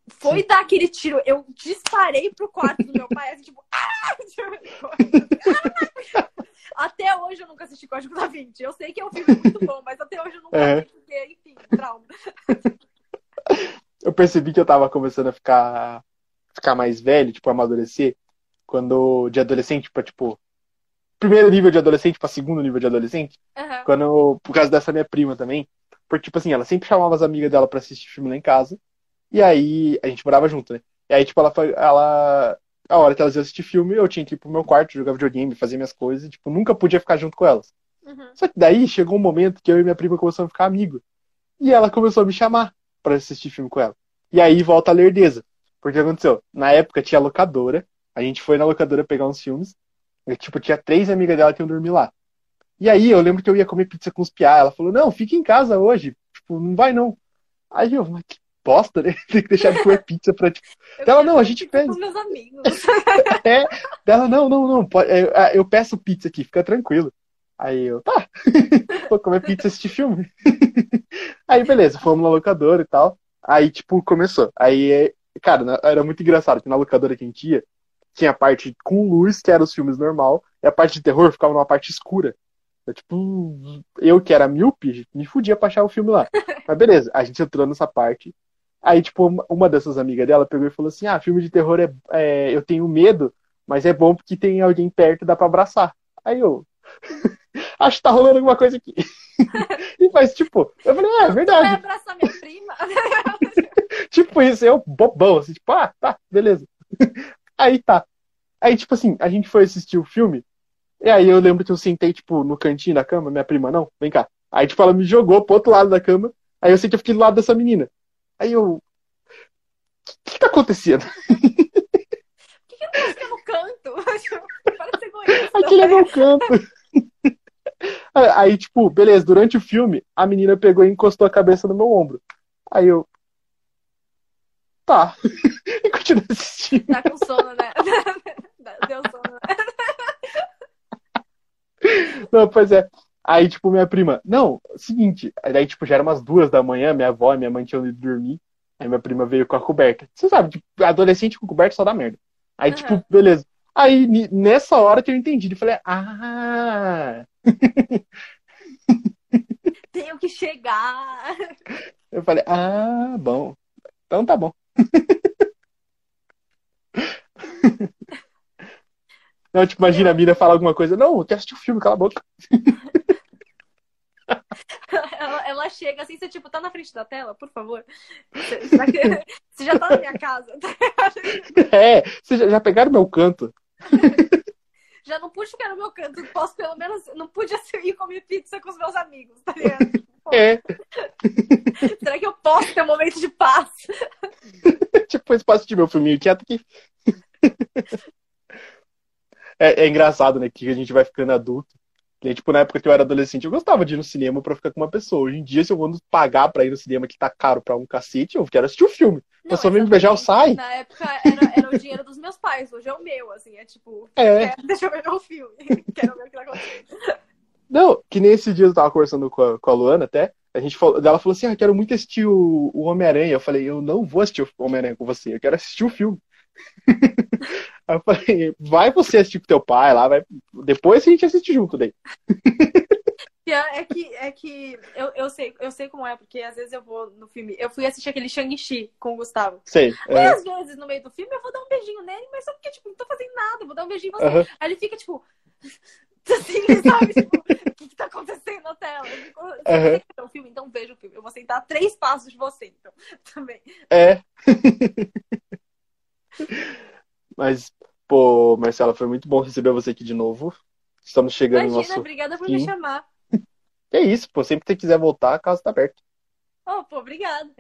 Foi dar aquele tiro, eu disparei pro quarto do meu pai, assim, tipo, ah! [LAUGHS] Até hoje eu nunca assisti Código da Vinci. Eu sei que é um filme muito bom, mas até hoje eu nunca É. vi, porque, enfim, trauma. [LAUGHS] Eu percebi que eu tava começando a ficar, ficar mais velho, tipo, amadurecer, quando de adolescente pra, tipo, primeiro nível de adolescente pra segundo nível de adolescente, Aham. quando, por causa dessa minha prima também, porque, tipo assim, ela sempre chamava as amigas dela pra assistir filme lá em casa, e aí, a gente morava junto, né? E aí, tipo, ela, foi- ela, a hora que elas iam assistir filme, eu tinha que ir pro meu quarto, jogar videogame, fazer minhas coisas, e, tipo, nunca podia ficar junto com elas. Uhum. Só que daí chegou um momento que eu e minha prima começamos a ficar amigos. E ela começou a me chamar pra assistir filme com ela. E aí volta a lerdeza. Porque aconteceu? Na época tinha locadora. A gente foi na locadora pegar uns filmes. E, tipo, tinha três amigas dela que iam dormir lá. E aí eu lembro que eu ia comer pizza com os piá. Ela falou, não, fica em casa hoje. Tipo, não vai não. Aí eu, mas que bosta, né? [LAUGHS] Tem que deixar de comer pizza pra, tipo... Eu Ela, queria não, a gente pede. Com meus amigos. [LAUGHS] É, dela, não, não, não, pode, é, é, eu peço pizza aqui, fica tranquilo. Aí eu, tá, [LAUGHS] vou comer pizza e assistir filme. Aí, beleza, fomos na locadora e tal. Aí, tipo, começou. Aí, é, cara, era muito engraçado que na locadora que a gente ia, tinha a parte com luz, que era os filmes normal, e a parte de terror ficava numa parte escura. Eu, tipo, eu que era míope, me fudia pra achar o filme lá. [LAUGHS] Mas beleza, a gente entrou nessa parte. Aí, tipo, uma- dessas amigas dela pegou e falou assim: Ah, filme de terror é, é- eu tenho medo, mas é bom porque tem alguém perto e dá pra abraçar. Aí eu. [LAUGHS] Acho que tá rolando alguma coisa aqui. [LAUGHS] e faz, tipo, eu falei, ah, é Vai verdade. abraçar minha prima? Tipo isso, eu bobão, assim, tipo, ah, tá, beleza. Aí tá. Aí, tipo assim, a gente foi assistir o filme, e aí eu lembro que eu sentei, tipo, no cantinho da cama, minha prima, não, vem cá. Aí, tipo, ela me jogou pro outro lado da cama, aí eu sei que eu fiquei do lado dessa menina. Aí eu. O que, que tá acontecendo? [LAUGHS] Por que, que eu não fica no canto? Para de ser egoísta. Aquele é meu canto. [LAUGHS] Aí, tipo, beleza, durante o filme, a menina pegou e encostou a cabeça no meu ombro. Aí eu. Tá. Assistindo. Tá com sono, né? [LAUGHS] Deu sono, né? Não, pois é. Aí, tipo, minha prima, não, seguinte, aí, tipo, já era umas duas da manhã, minha avó e minha mãe tinham ido dormir, aí minha prima veio com a coberta. Você sabe, tipo, adolescente com coberta só dá merda. Aí, Aham. tipo, beleza. Aí, nessa hora que eu entendi, eu falei, ah, [LAUGHS] Tenho que chegar. eu falei, ah, bom, então tá bom. [LAUGHS] [LAUGHS] Não, tipo, imagina a mina falar alguma coisa, não, eu quero assistir o filme, cala a boca. [LAUGHS] Ela, ela chega assim, você tipo, tá na frente da tela, por favor. Você, que- [LAUGHS] você já tá na minha casa. É, vocês já, já pegaram meu canto? Já não pude ficar no meu canto. Posso pelo menos. Não pude ir comer pizza com os meus amigos, tá ligado? Pô, É, Será que eu posso ter um momento de paz? Tipo, esse posso assistir meu filminho quieto aqui. [LAUGHS] É, é engraçado, né, que a gente vai ficando adulto. Nem, tipo, na época que eu era adolescente, eu gostava de ir no cinema pra ficar com uma pessoa. Hoje em dia, se eu vou pagar pra ir no cinema que tá caro pra um cacete, eu quero assistir o filme. Não, Eu só vem me beijar, eu saio. Na época era, era o dinheiro dos meus pais, hoje é o meu, assim, é tipo, É. quero- deixa eu ver meu filme. [LAUGHS] Quero ver o que tá acontecendo. Não, que nem esse dia eu tava conversando com a, com a Luana até. A gente falou, ela falou assim: Ah, quero muito assistir o, o Homem-Aranha. Eu falei: Eu não vou assistir o Homem-Aranha com você, eu quero assistir o filme. [LAUGHS] Aí eu falei: Vai você assistir com teu pai lá, vai. Depois a gente assiste junto daí. [LAUGHS] É que, é que eu, eu, sei, eu sei como é, porque às vezes eu vou no filme. Eu fui assistir aquele Shang-Chi com o Gustavo. Sei. E é, às vezes, no meio do filme, eu vou dar um beijinho nele, mas só porque, tipo, não tô fazendo nada, vou dar um beijinho em você. aham. Aí ele fica, tipo, assim, [LAUGHS] sabe? Tipo, o que, que tá acontecendo na tela? Eu fico, você Aham. quer ver o filme? Então veja o filme. Eu vou sentar a três passos de você, então, [LAUGHS] também. É. [LAUGHS] Mas, pô, Marcela, foi muito bom receber você aqui de novo. Estamos chegando no Imagina, nosso. obrigada por me chamar. É isso, pô. Sempre que você quiser voltar, a casa tá aberta. Oh, pô, obrigada.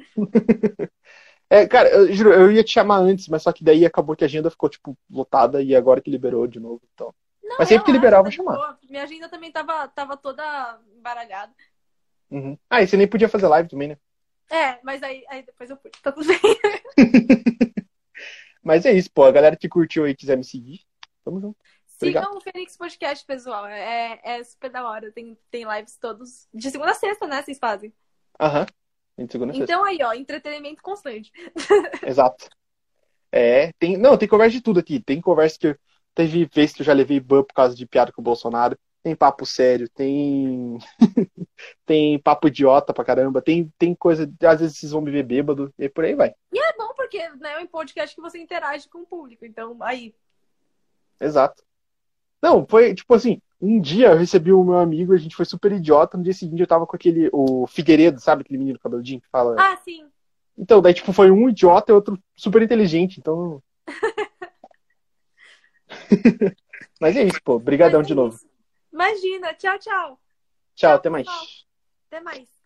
É, cara, eu juro, eu ia te chamar antes, mas só que daí acabou que a agenda ficou, tipo, lotada e agora que liberou de novo, então. Não, Mas sempre que liberar, eu tá vou de chamar. boa. Minha agenda também tava, tava toda embaralhada. Uhum. Ah, e você nem podia fazer live também, né? É, mas aí, aí depois eu pude. Tá tudo bem. [LAUGHS] Mas é isso, pô. A galera que curtiu aí e quiser me seguir, tamo junto. Obrigado. Sigam o Fênix Podcast, pessoal. É, é super da hora. Tem, tem lives todos. De segunda a sexta, né? Vocês fazem. Aham. De segunda a sexta. Então aí, ó, entretenimento constante. [LAUGHS] Exato. É, tem. Não, tem conversa de tudo aqui. Tem conversa que. Teve vez que eu já levei ban por causa de piada com o Bolsonaro. Tem papo sério, tem. [LAUGHS] tem papo idiota pra caramba. Tem, tem coisa. Às vezes vocês vão me ver bêbado e por aí vai. E porque né, é um podcast que você interage com o público. Então, aí. Exato. Não, foi tipo assim, um dia eu recebi o meu amigo, a gente foi super idiota, no dia seguinte eu tava com aquele, o Figueiredo, sabe, aquele menino cabeludinho que fala. Ah, sim. Então, daí tipo, foi um idiota e outro super inteligente, então. [LAUGHS] [LAUGHS] Mas é isso, pô. Obrigadão Mas é de novo. Imagina. Tchau, tchau. Tchau, até mais. pessoal. Até mais.